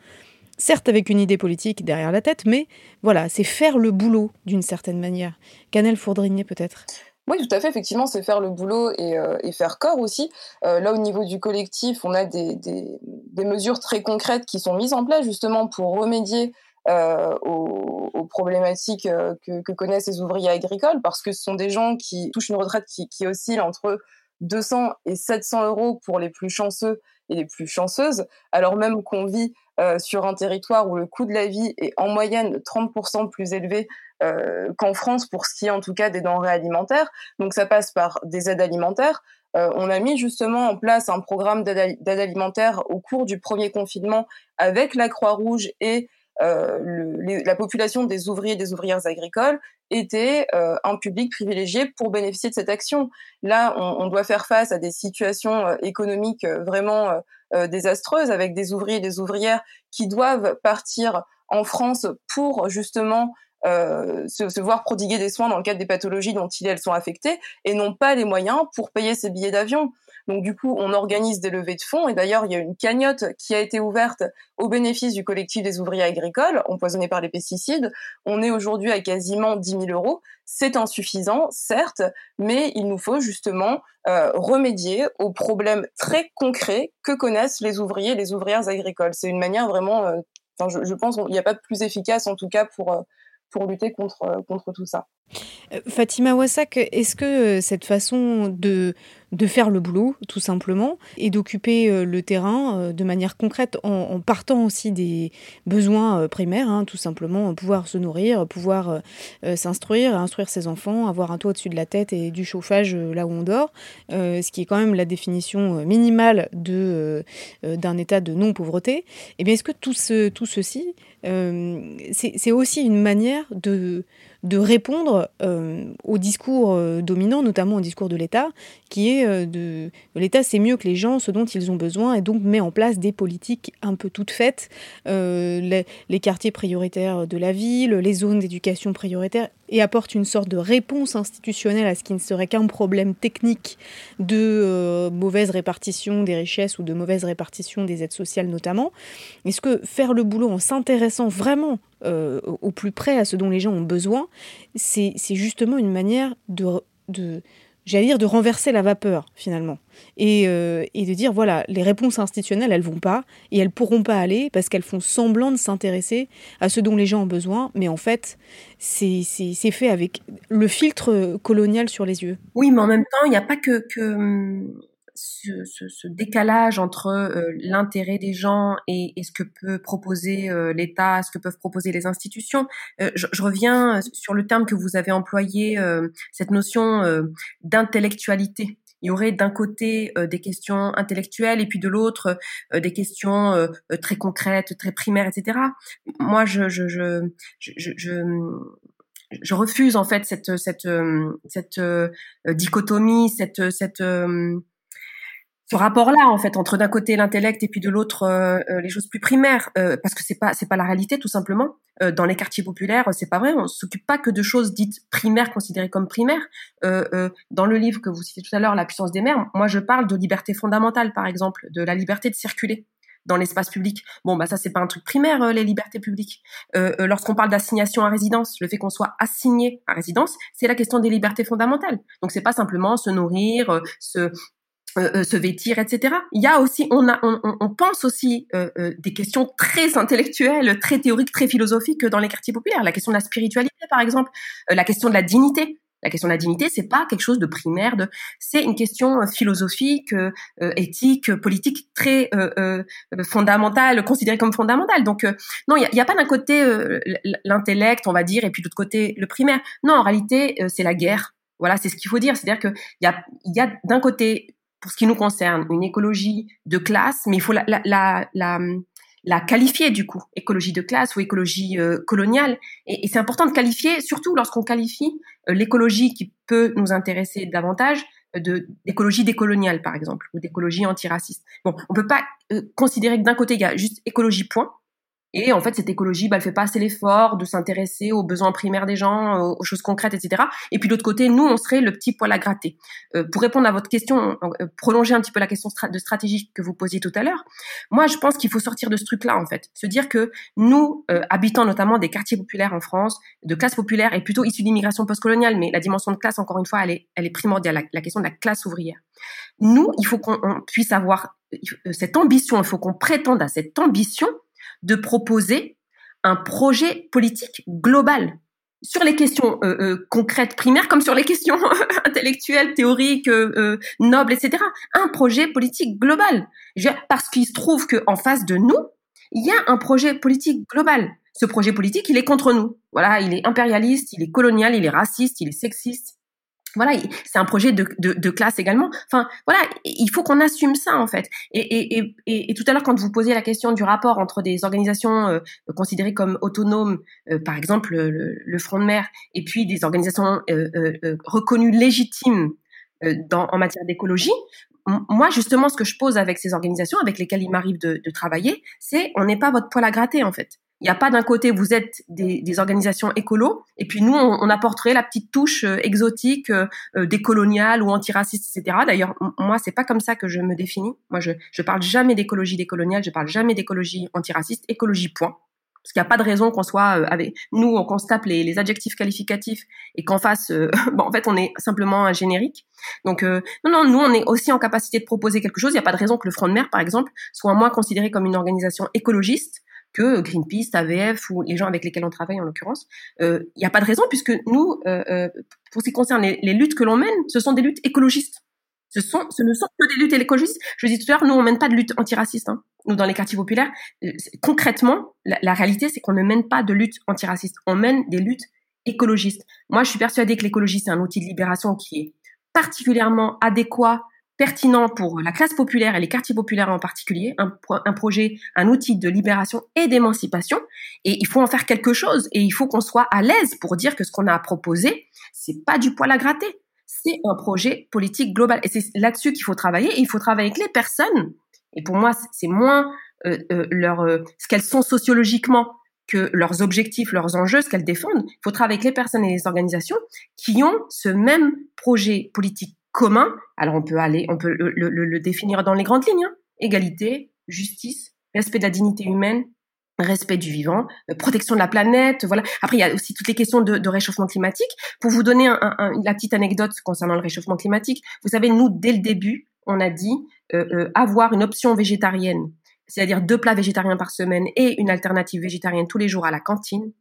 certes avec une idée politique derrière la tête, mais voilà, c'est faire le boulot d'une certaine manière. Canel Fourdrinier peut-être? Oui, tout à fait. Effectivement, c'est faire le boulot et, euh, faire corps aussi. Euh, là, au niveau du collectif, on a des, des, mesures très concrètes qui sont mises en place justement pour remédier aux, problématiques que, que, connaissent les ouvriers agricoles, parce que ce sont des gens qui touchent une retraite qui, qui oscille entre 200 et 700 euros pour les plus chanceux et les plus chanceuses, alors même qu'on vit euh, sur un territoire où le coût de la vie est en moyenne 30% plus élevé euh, qu'en France pour ce qui est en tout cas des denrées alimentaires. Donc ça passe par des aides alimentaires. Euh, on a mis justement en place un programme d'aide alimentaire au cours du premier confinement avec la Croix-Rouge et euh, le, la population des ouvriers et des ouvrières agricoles était euh, un public privilégié pour bénéficier de cette action. Là, on, on doit faire face à des situations euh, économiques euh, vraiment euh, désastreuses avec des ouvriers et des ouvrières qui doivent partir en France pour justement euh, se, se, voir prodiguer des soins dans le cadre des pathologies dont ils elles sont affectées et n'ont pas les moyens pour payer ces billets d'avion. Donc du coup, on organise des levées de fonds. Et d'ailleurs, il y a une cagnotte qui a été ouverte au bénéfice du collectif des ouvriers agricoles empoisonnés par les pesticides. On est aujourd'hui à quasiment 10 000 euros. C'est insuffisant, certes, mais il nous faut justement euh, remédier aux problèmes très concrets que connaissent les ouvriers et les ouvrières agricoles. C'est une manière vraiment, euh, je, pense, qu'il n'y a pas de plus efficace en tout cas pour, euh, pour lutter contre, contre tout ça. Fatima Wassak, est-ce que cette façon de, de faire le boulot, tout simplement, et d'occuper euh, le terrain de manière concrète en, partant aussi des besoins primaires, hein, tout simplement, pouvoir se nourrir, pouvoir s'instruire, instruire ses enfants, avoir un toit au-dessus de la tête et du chauffage là où on dort, ce qui est quand même la définition minimale de, d'un état de non-pauvreté, eh bien est-ce que tout, ce, tout ceci, c'est aussi une manière de de répondre euh, au discours euh, dominant, notamment au discours de l'État, qui est euh, de l'État c'est mieux que les gens ce dont ils ont besoin et donc met en place des politiques un peu toutes faites, les, quartiers prioritaires de la ville, les zones d'éducation prioritaires, et apporte une sorte de réponse institutionnelle à ce qui ne serait qu'un problème technique de mauvaise répartition des richesses ou de mauvaise répartition des aides sociales notamment. Est-ce que faire le boulot en s'intéressant vraiment euh, au plus près à ce dont les gens ont besoin, c'est justement une manière de, j'allais dire, de renverser la vapeur, finalement. Et, euh, et, de dire, voilà, les réponses institutionnelles, elles vont pas, et elles pourront pas aller parce qu'elles font semblant de s'intéresser à ce dont les gens ont besoin, mais en fait, c'est fait avec le filtre colonial sur les yeux. Oui, mais en même temps, il n'y a pas que, que hum, ce, ce, ce, décalage entre euh, l'intérêt des gens et, et, ce que peut proposer euh, l'État, ce que peuvent proposer les institutions. Euh, je, je, reviens sur le terme que vous avez employé, cette notion d'intellectualité. Il y aurait d'un côté des questions intellectuelles et puis de l'autre des questions très concrètes, très primaires, etc. Moi, je, je, je, je, je refuse en fait cette cette cette dichotomie, cette cette ce rapport-là en fait entre d'un côté l'intellect et puis de l'autre euh, euh, les choses plus primaires euh, parce que c'est pas c'est pas la réalité tout simplement dans les quartiers populaires c'est pas vrai on s'occupe pas que de choses dites primaires considérées comme primaires dans le livre que vous citez tout à l'heure la puissance des mers moi je parle de liberté fondamentale par exemple de la liberté de circuler dans l'espace public. Bon, bah ça c'est pas un truc primaire les libertés publiques. Euh, Lorsqu'on parle d'assignation à résidence, le fait qu'on soit assigné à résidence, c'est la question des libertés fondamentales. Donc c'est pas simplement se nourrir, se euh, euh, se vêtir, etc. Il y a aussi, on, a, on, pense aussi euh, des questions très intellectuelles, très théoriques, très philosophiques dans les quartiers populaires. La question de la spiritualité, par exemple, la question de la dignité. La question de la dignité, c'est pas quelque chose de primaire, c'est une question philosophique, éthique, politique très fondamentale, considérée comme fondamentale. Donc non, il n'y a, a, pas d'un côté l'intellect, on va dire, et puis de l'autre côté le primaire. Non, en réalité, c'est la guerre. Voilà, c'est ce qu'il faut dire. C'est-à-dire qu'il y a, y a d'un côté pour ce qui nous concerne, une écologie de classe, mais il faut la, la, la, la, qualifier du coup, écologie de classe ou écologie euh, coloniale. Et, c'est important de qualifier, surtout lorsqu'on qualifie euh, l'écologie qui peut nous intéresser davantage euh, d'écologie décoloniale par exemple ou d'écologie antiraciste. Bon, on peut pas considérer que d'un côté il y a juste écologie point et en fait, cette écologie, bah, elle fait pas assez l'effort de s'intéresser aux besoins primaires des gens, aux, choses concrètes, etc. Et puis de l'autre côté, nous, on serait le petit poil à gratter. Euh, pour répondre à votre question, euh, prolonger un petit peu la question de stratégie que vous posiez tout à l'heure, moi, je pense qu'il faut sortir de ce truc-là, en fait. Se dire que nous, euh, habitants notamment des quartiers populaires en France, de classe populaire et plutôt issus d'immigration postcoloniale, mais la dimension de classe, encore une fois, elle est, elle est primordiale, la, la question de la classe ouvrière. Nous, il faut qu'on puisse avoir cette ambition, il faut qu'on prétende à cette ambition de proposer un projet politique global sur les questions euh, euh, concrètes primaires comme sur les questions intellectuelles, théoriques, euh, nobles, etc. Un projet politique global. Parce qu'il se trouve qu'en face de nous, il y a un projet politique global. Ce projet politique, il est contre nous. Voilà, il est impérialiste, il est colonial, il est raciste, il est sexiste, voilà, c'est un projet de, classe également. Enfin, voilà, il faut qu'on assume ça en fait. Et, tout à l'heure, quand vous posiez la question du rapport entre des organisations euh, considérées comme autonomes, euh, par exemple le, Front de Mer, et puis des organisations euh, reconnues légitimes en matière d'écologie, moi justement, ce que je pose avec ces organisations avec lesquelles il m'arrive de, de travailler, c'est on n'est pas votre poil à gratter en fait. Il n'y a pas d'un côté vous êtes des, des, organisations écolo et puis nous on, on apporterait la petite touche euh, exotique euh, euh, décoloniale ou antiraciste, etc. D'ailleurs moi c'est pas comme ça que je me définis. Moi je je parle jamais d'écologie décoloniale, je parle jamais d'écologie antiraciste, écologie point. Parce qu'il n'y a pas de raison qu'on soit avec nous, qu'on se tape les, les adjectifs qualificatifs et qu'en face, bon, en fait, on est simplement un générique. Donc, non, non, nous, on est aussi en capacité de proposer quelque chose. Il n'y a pas de raison que le Front de Mer, par exemple, soit moins considéré comme une organisation écologiste que Greenpeace, AVF ou les gens avec lesquels on travaille en l'occurrence. Il euh, n'y a pas de raison puisque nous, euh, euh, pour ce qui concerne les, luttes que l'on mène, ce sont des luttes écologistes. Ce ne sont que des luttes écologistes. Je dis tout à l'heure, nous, on mène pas de lutte antiraciste. Hein. Nous, dans les quartiers populaires, concrètement, la, la réalité, c'est qu'on ne mène pas de lutte antiraciste. On mène des luttes écologistes. Moi, je suis persuadée que l'écologie, c'est un outil de libération qui est particulièrement adéquat pertinent pour la classe populaire et les quartiers populaires en particulier, un, projet, un outil de libération et d'émancipation. Et il faut en faire quelque chose et il faut qu'on soit à l'aise pour dire que ce qu'on a proposé, c'est pas du poil à gratter. C'est un projet politique global. Et c'est là-dessus qu'il faut travailler. Et il faut travailler avec les personnes. Et pour moi, c'est moins euh, euh, leur, euh, ce qu'elles sont sociologiquement que leurs objectifs, leurs enjeux, ce qu'elles défendent. Il faut travailler avec les personnes et les organisations qui ont ce même projet politique commun. Alors on peut aller, on peut le, définir dans les grandes lignes hein. égalité, justice, respect de la dignité humaine, respect du vivant, euh, protection de la planète, voilà. Après, il y a aussi toutes les questions de, réchauffement climatique. Pour vous donner la petite anecdote concernant le réchauffement climatique, vous savez, nous, dès le début, on a dit euh, euh, avoir une option végétarienne, c'est-à-dire deux plats végétariens par semaine et une alternative végétarienne tous les jours à la cantine,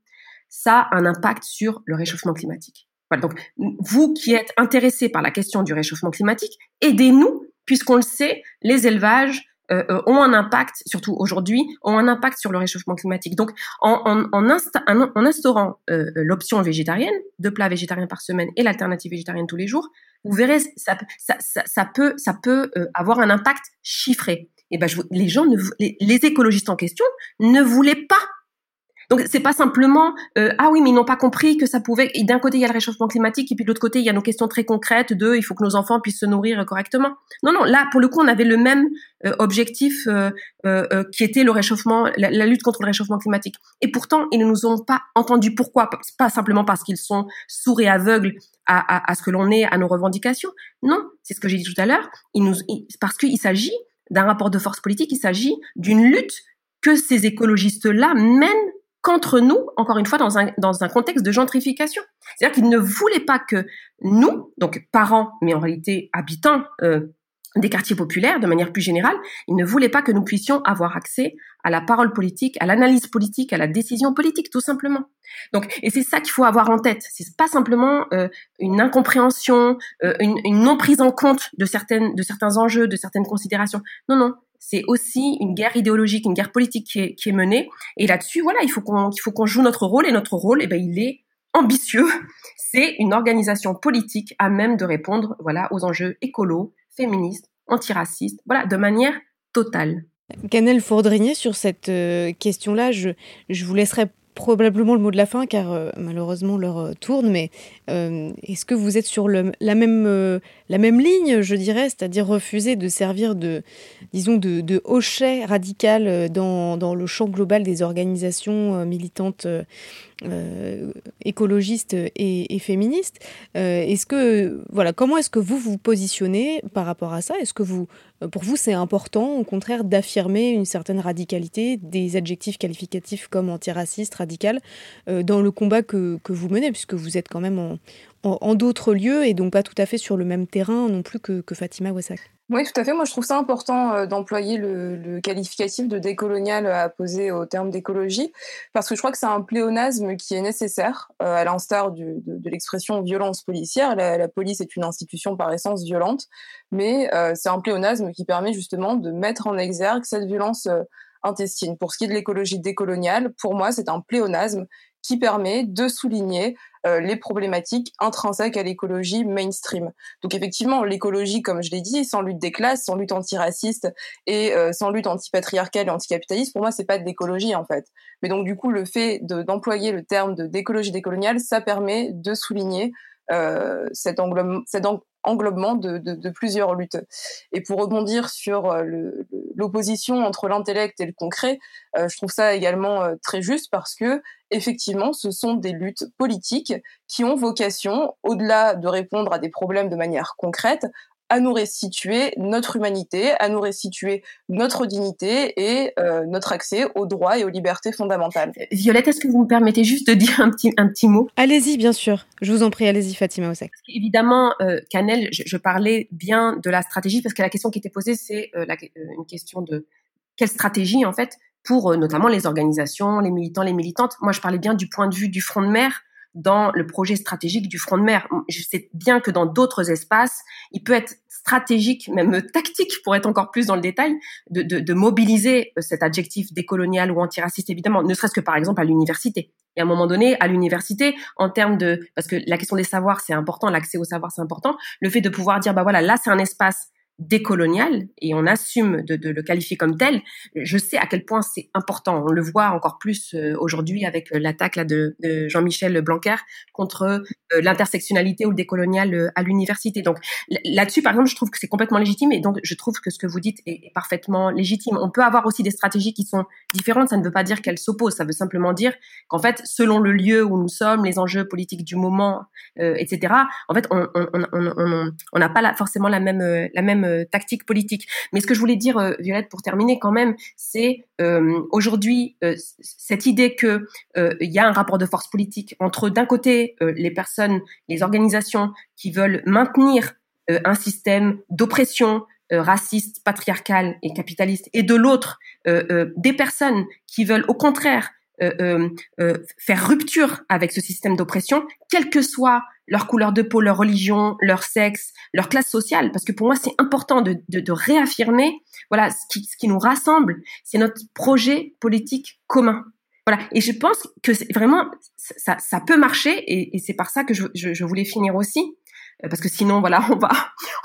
ça a un impact sur le réchauffement climatique. Voilà, donc, vous qui êtes intéressés par la question du réchauffement climatique, aidez-nous, puisqu'on le sait, les élevages euh, euh ont un impact, surtout aujourd'hui, ont un impact sur le réchauffement climatique. Donc, en, en, en, en instaurant euh, l'option végétarienne, deux plats végétariens par semaine et l'alternative végétarienne tous les jours, vous verrez, ça, ça, ça, peut, ça peut euh, avoir un impact chiffré. Et ben, je, les gens, ne, les écologistes en question ne voulaient pas donc c'est pas simplement euh, ah oui mais ils n'ont pas compris que ça pouvait. D'un côté il y a le réchauffement climatique et puis de l'autre côté il y a nos questions très concrètes de il faut que nos enfants puissent se nourrir correctement. Non non là pour le coup on avait le même euh, objectif euh, euh, qui était le réchauffement, la, lutte contre le réchauffement climatique. Et pourtant ils ne nous ont pas entendu. Pourquoi? Pas simplement parce qu'ils sont sourds et aveugles à, à, à ce que l'on est, à nos revendications. Non, c'est ce que j'ai dit tout à l'heure. Il nous parce qu'il s'agit d'un rapport de force politique. Il s'agit d'une lutte que ces écologistes-là mènent qu'entre nous, encore une fois, dans un, dans un contexte de gentrification. C'est-à-dire qu'ils ne voulaient pas que nous, donc parents, mais en réalité habitants euh, des quartiers populaires, de manière plus générale, ils ne voulaient pas que nous puissions avoir accès à la parole politique, à l'analyse politique, à la décision politique, tout simplement. Donc, et c'est ça qu'il faut avoir en tête. C'est pas simplement euh, une incompréhension, euh, une, une non prise en compte de certaines, de certains enjeux, de certaines considérations. Non, non, c'est aussi une guerre idéologique, une guerre politique qui est, menée. Et là-dessus, voilà, il faut qu'on joue notre rôle et notre rôle, eh ben, il est ambitieux. C'est une organisation politique à même de répondre, voilà, aux enjeux écolos, féministes, antiracistes, voilà, de manière totale. Canel Fourdrinier, sur cette euh, question-là, je, je vous laisserai probablement le mot de la fin car euh, malheureusement l'heure euh, tourne mais euh, est-ce que vous êtes sur la même la même ligne je dirais c'est-à-dire refuser de servir de disons de, de hochet radical dans, dans le champ global des organisations militantes euh, écologiste et, féministe. Euh, est-ce que voilà, comment est-ce que vous vous positionnez par rapport à ça? Est-ce que vous, pour vous, c'est important, au contraire, d'affirmer une certaine radicalité, des adjectifs qualificatifs comme antiraciste, radical, euh, dans le combat que, que vous menez, puisque vous êtes quand même en, en, en d'autres lieux et donc pas tout à fait sur le même terrain non plus que, que Fatima Wassak? Oui, tout à fait. Moi, je trouve ça important euh, d'employer le, qualificatif de décolonial à poser au terme d'écologie, parce que je crois que c'est un pléonasme qui est nécessaire, euh, à l'instar de, l'expression violence policière. La, police est une institution par essence violente, mais euh, c'est un pléonasme qui permet justement de mettre en exergue cette violence euh, intestine. Pour ce qui est de l'écologie décoloniale, pour moi, c'est un pléonasme qui permet de souligner euh, les problématiques intrinsèques à l'écologie mainstream. Donc effectivement, l'écologie, comme je l'ai dit, sans lutte des classes, sans lutte antiraciste et euh, sans lutte antipatriarcale et anticapitaliste, pour moi, c'est pas de l'écologie en fait. Mais donc du coup, le fait d'employer le terme de d'écologie décoloniale, ça permet de souligner euh, cet, cet englobement de, plusieurs luttes. Et pour rebondir sur l'opposition entre l'intellect et le concret, je trouve ça également très juste parce que effectivement, ce sont des luttes politiques qui ont vocation, au-delà de répondre à des problèmes de manière concrète, à nous restituer notre humanité, à nous restituer notre dignité et euh, notre accès aux droits et aux libertés fondamentales. Violette, est-ce que vous me permettez juste de dire un petit, un petit mot? Allez-y, bien sûr. Je vous en prie, allez-y, Fatima Osek. Évidemment, euh, Canel, je, parlais bien de la stratégie parce que la question qui était posée, c'est euh, une question de quelle stratégie, en fait, pour notamment les organisations, les militants, les militantes. Moi, je parlais bien du point de vue du front de mer dans le projet stratégique du front de mer. Je sais bien que dans d'autres espaces, il peut être stratégique, même tactique, pour être encore plus dans le détail, de, de, de mobiliser cet adjectif décolonial ou antiraciste, évidemment, ne serait-ce que par exemple à l'université. Et à un moment donné, à l'université, en termes de, parce que la question des savoirs, c'est important, l'accès aux savoirs, c'est important, le fait de pouvoir dire, bah voilà, là, c'est un espace décolonial et on assume de, le qualifier comme tel, je sais à quel point c'est important. On le voit encore plus euh, aujourd'hui avec euh, l'attaque de, Jean-Michel Blanquer contre euh, l'intersectionnalité ou le décolonial à l'université. Donc là-dessus, par exemple, je trouve que c'est complètement légitime et donc je trouve que ce que vous dites est, parfaitement légitime. On peut avoir aussi des stratégies qui sont différentes. Ça ne veut pas dire qu'elles s'opposent. Ça veut simplement dire qu'en fait, selon le lieu où nous sommes, les enjeux politiques du moment, etc. En fait, on, n'a pas forcément la même la même euh, tactique politique. Mais ce que je voulais dire, euh, Violette, pour terminer quand même, c'est euh, aujourd'hui cette idée que il y a un rapport de force politique entre d'un côté les personnes, les organisations qui veulent maintenir un système d'oppression, raciste, patriarcal et capitaliste, et de l'autre, des personnes qui veulent au contraire faire rupture avec ce système d'oppression, quelle que soit leur couleur de peau, leur religion, leur sexe, leur classe sociale, parce que pour moi c'est important de, de, réaffirmer, voilà, ce qui, ce qui nous rassemble, c'est notre projet politique commun. Voilà, et je pense que vraiment ça, ça peut marcher, et, c'est par ça que je, je voulais finir aussi, parce que sinon voilà on va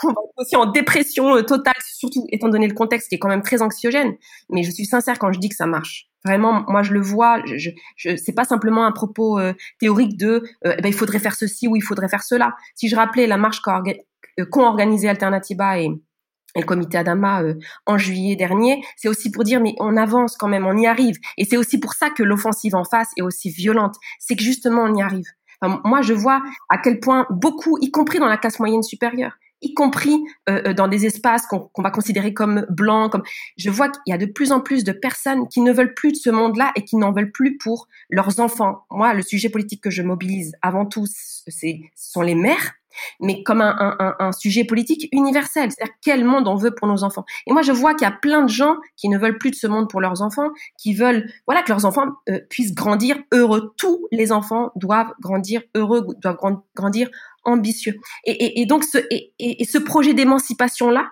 on va aussi en dépression totale surtout étant donné le contexte qui est quand même très anxiogène mais je suis sincère quand je dis que ça marche Vraiment, moi je le vois. Je, je, c'est pas simplement un propos euh, théorique de euh, eh ben, il faudrait faire ceci ou il faudrait faire cela. Si je rappelais la marche qu'ont euh, organisé Alternativa et, le comité Adama en juillet dernier, c'est aussi pour dire mais on avance quand même, on y arrive. Et c'est aussi pour ça que l'offensive en face est aussi violente. C'est que justement on y arrive. Moi je vois à quel point beaucoup, y compris dans la classe moyenne supérieure, y compris euh, euh, dans des espaces qu'on va considérer comme blancs. Comme je vois qu'il y a de plus en plus de personnes qui ne veulent plus de ce monde-là et qui n'en veulent plus pour leurs enfants. Moi, le sujet politique que je mobilise avant tout, c'est sont les mères mais comme un, sujet politique universel. C'est-à-dire quel monde on veut pour nos enfants. Et moi, je vois qu'il y a plein de gens qui ne veulent plus de ce monde pour leurs enfants, qui veulent, voilà, que leurs enfants euh, puissent grandir heureux. Tous les enfants doivent grandir heureux, doivent grandir ambitieux. Et, donc, et, ce projet d'émancipation-là,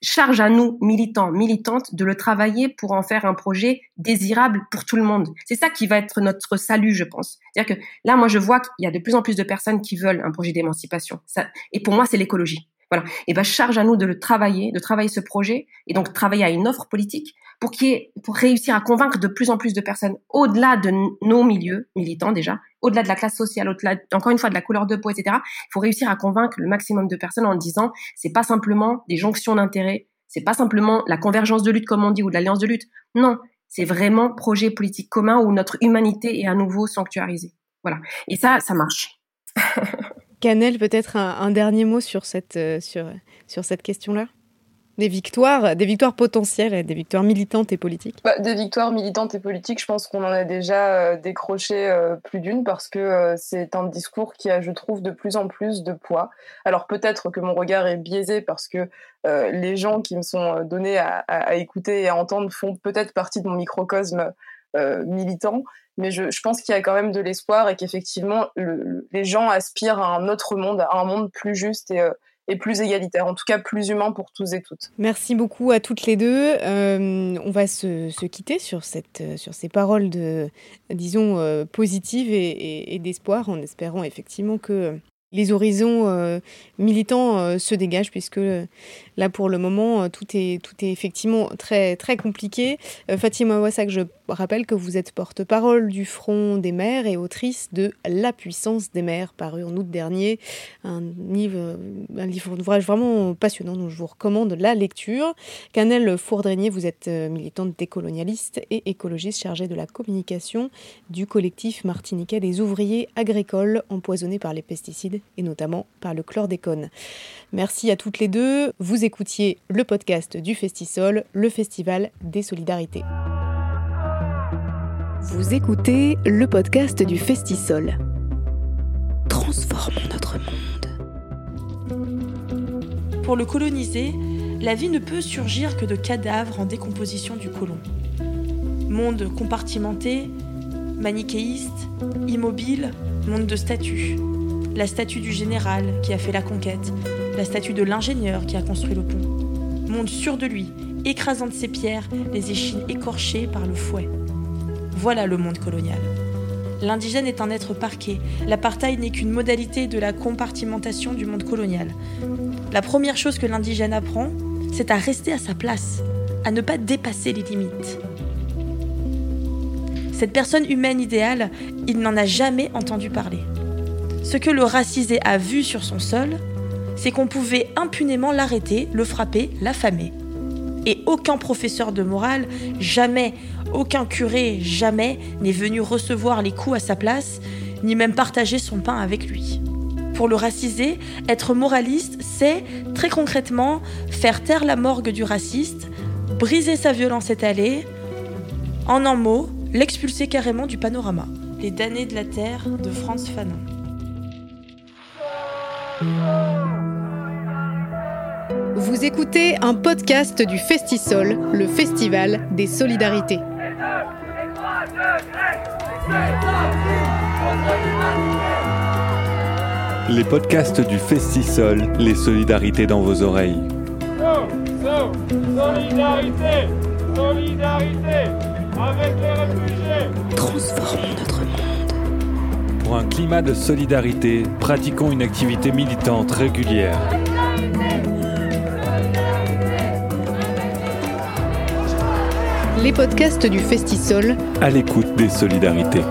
charge à nous, militants, militantes, de le travailler pour en faire un projet désirable pour tout le monde. C'est ça qui va être notre salut, je pense. C'est-à-dire que là, moi, je vois qu'il y a de plus en plus de personnes qui veulent un projet d'émancipation. Et pour moi, c'est l'écologie. Voilà. Et ben, charge à nous de le travailler, de travailler ce projet, et donc travailler à une offre politique pour qui pour réussir à convaincre de plus en plus de personnes au-delà de nos milieux militants déjà, au-delà de la classe sociale, au-delà, encore une fois, de la couleur de peau, etc. Il faut réussir à convaincre le maximum de personnes en disant, c'est pas simplement des jonctions d'intérêts, c'est pas simplement la convergence de lutte, comme on dit, ou de l'alliance de lutte. Non, c'est vraiment projet politique commun où notre humanité est à nouveau sanctuarisée. Voilà. Et ça, ça marche. Canel, peut-être un, dernier mot sur cette, euh, question-là? Des victoires, des victoires potentielles, des victoires militantes et politiques? Bah, Des victoires militantes et politiques, je pense qu'on en a déjà euh, décroché euh, plus d'une parce que c'est un discours qui a, je trouve, de plus en plus de poids. Alors peut-être que mon regard est biaisé parce que les gens qui me sont donnés à, écouter et à entendre font peut-être partie de mon microcosme militant, mais je, pense qu'il y a quand même de l'espoir et qu'effectivement les gens aspirent à un autre monde, à un monde plus juste et, euh, et, plus égalitaire, en tout cas plus humain pour tous et toutes. Merci beaucoup à toutes les deux. Euh, on va se, se, quitter sur, cette, euh, sur ces paroles de, disons, positives et d'espoir, en espérant effectivement que les horizons euh, militants euh, se dégagent puisque euh, là pour le moment tout est tout est effectivement très compliqué. Fatima Wassak, je rappelle que vous êtes porte-parole du Front des maires et autrice de La puissance des maires paru en août dernier, un livre un livre d'ouvrage vraiment passionnant dont je vous recommande la lecture. Canel Fourdrenier, vous êtes militante décolonialiste et écologiste chargée de la communication du collectif martiniquais des ouvriers agricoles empoisonnés par les pesticides et notamment par le chlordécone. Merci à toutes les deux. Vous écoutiez le podcast du Festisol, le festival des solidarités. Vous écoutez le podcast du Festisol. Transformons notre monde. Pour le coloniser, la vie ne peut surgir que de cadavres en décomposition du colon. Monde compartimenté, manichéiste, immobile, monde de statues la statue du général qui a fait la conquête, la statue de l'ingénieur qui a construit le pont. Monde sûr de lui, écrasant de ses pierres les échines écorchées par le fouet. Voilà le monde colonial. L'indigène est un être parqué. L'apartheid n'est qu'une modalité de la compartimentation du monde colonial. La première chose que l'indigène apprend, c'est à rester à sa place, à ne pas dépasser les limites. Cette personne humaine idéale, il n'en a jamais entendu parler. Ce que le racisé a vu sur son sol, c'est qu'on pouvait impunément l'arrêter, le frapper, l'affamer. Et aucun professeur de morale, jamais, aucun curé, jamais n'est venu recevoir les coups à sa place, ni même partager son pain avec lui. Pour le racisé, être moraliste, c'est très concrètement faire taire la morgue du raciste, briser sa violence étalée, en un mot, l'expulser carrément du panorama. Les damnés de la terre de Franz Fanon. Vous écoutez un podcast du Festisol, le festival des solidarités. Les podcasts du Festisol, les solidarités dans vos oreilles. solidarité, solidarité avec les réfugiés. Transformons notre monde un climat de solidarité, pratiquons une activité militante régulière. Les podcasts du Festisol à l'écoute des solidarités.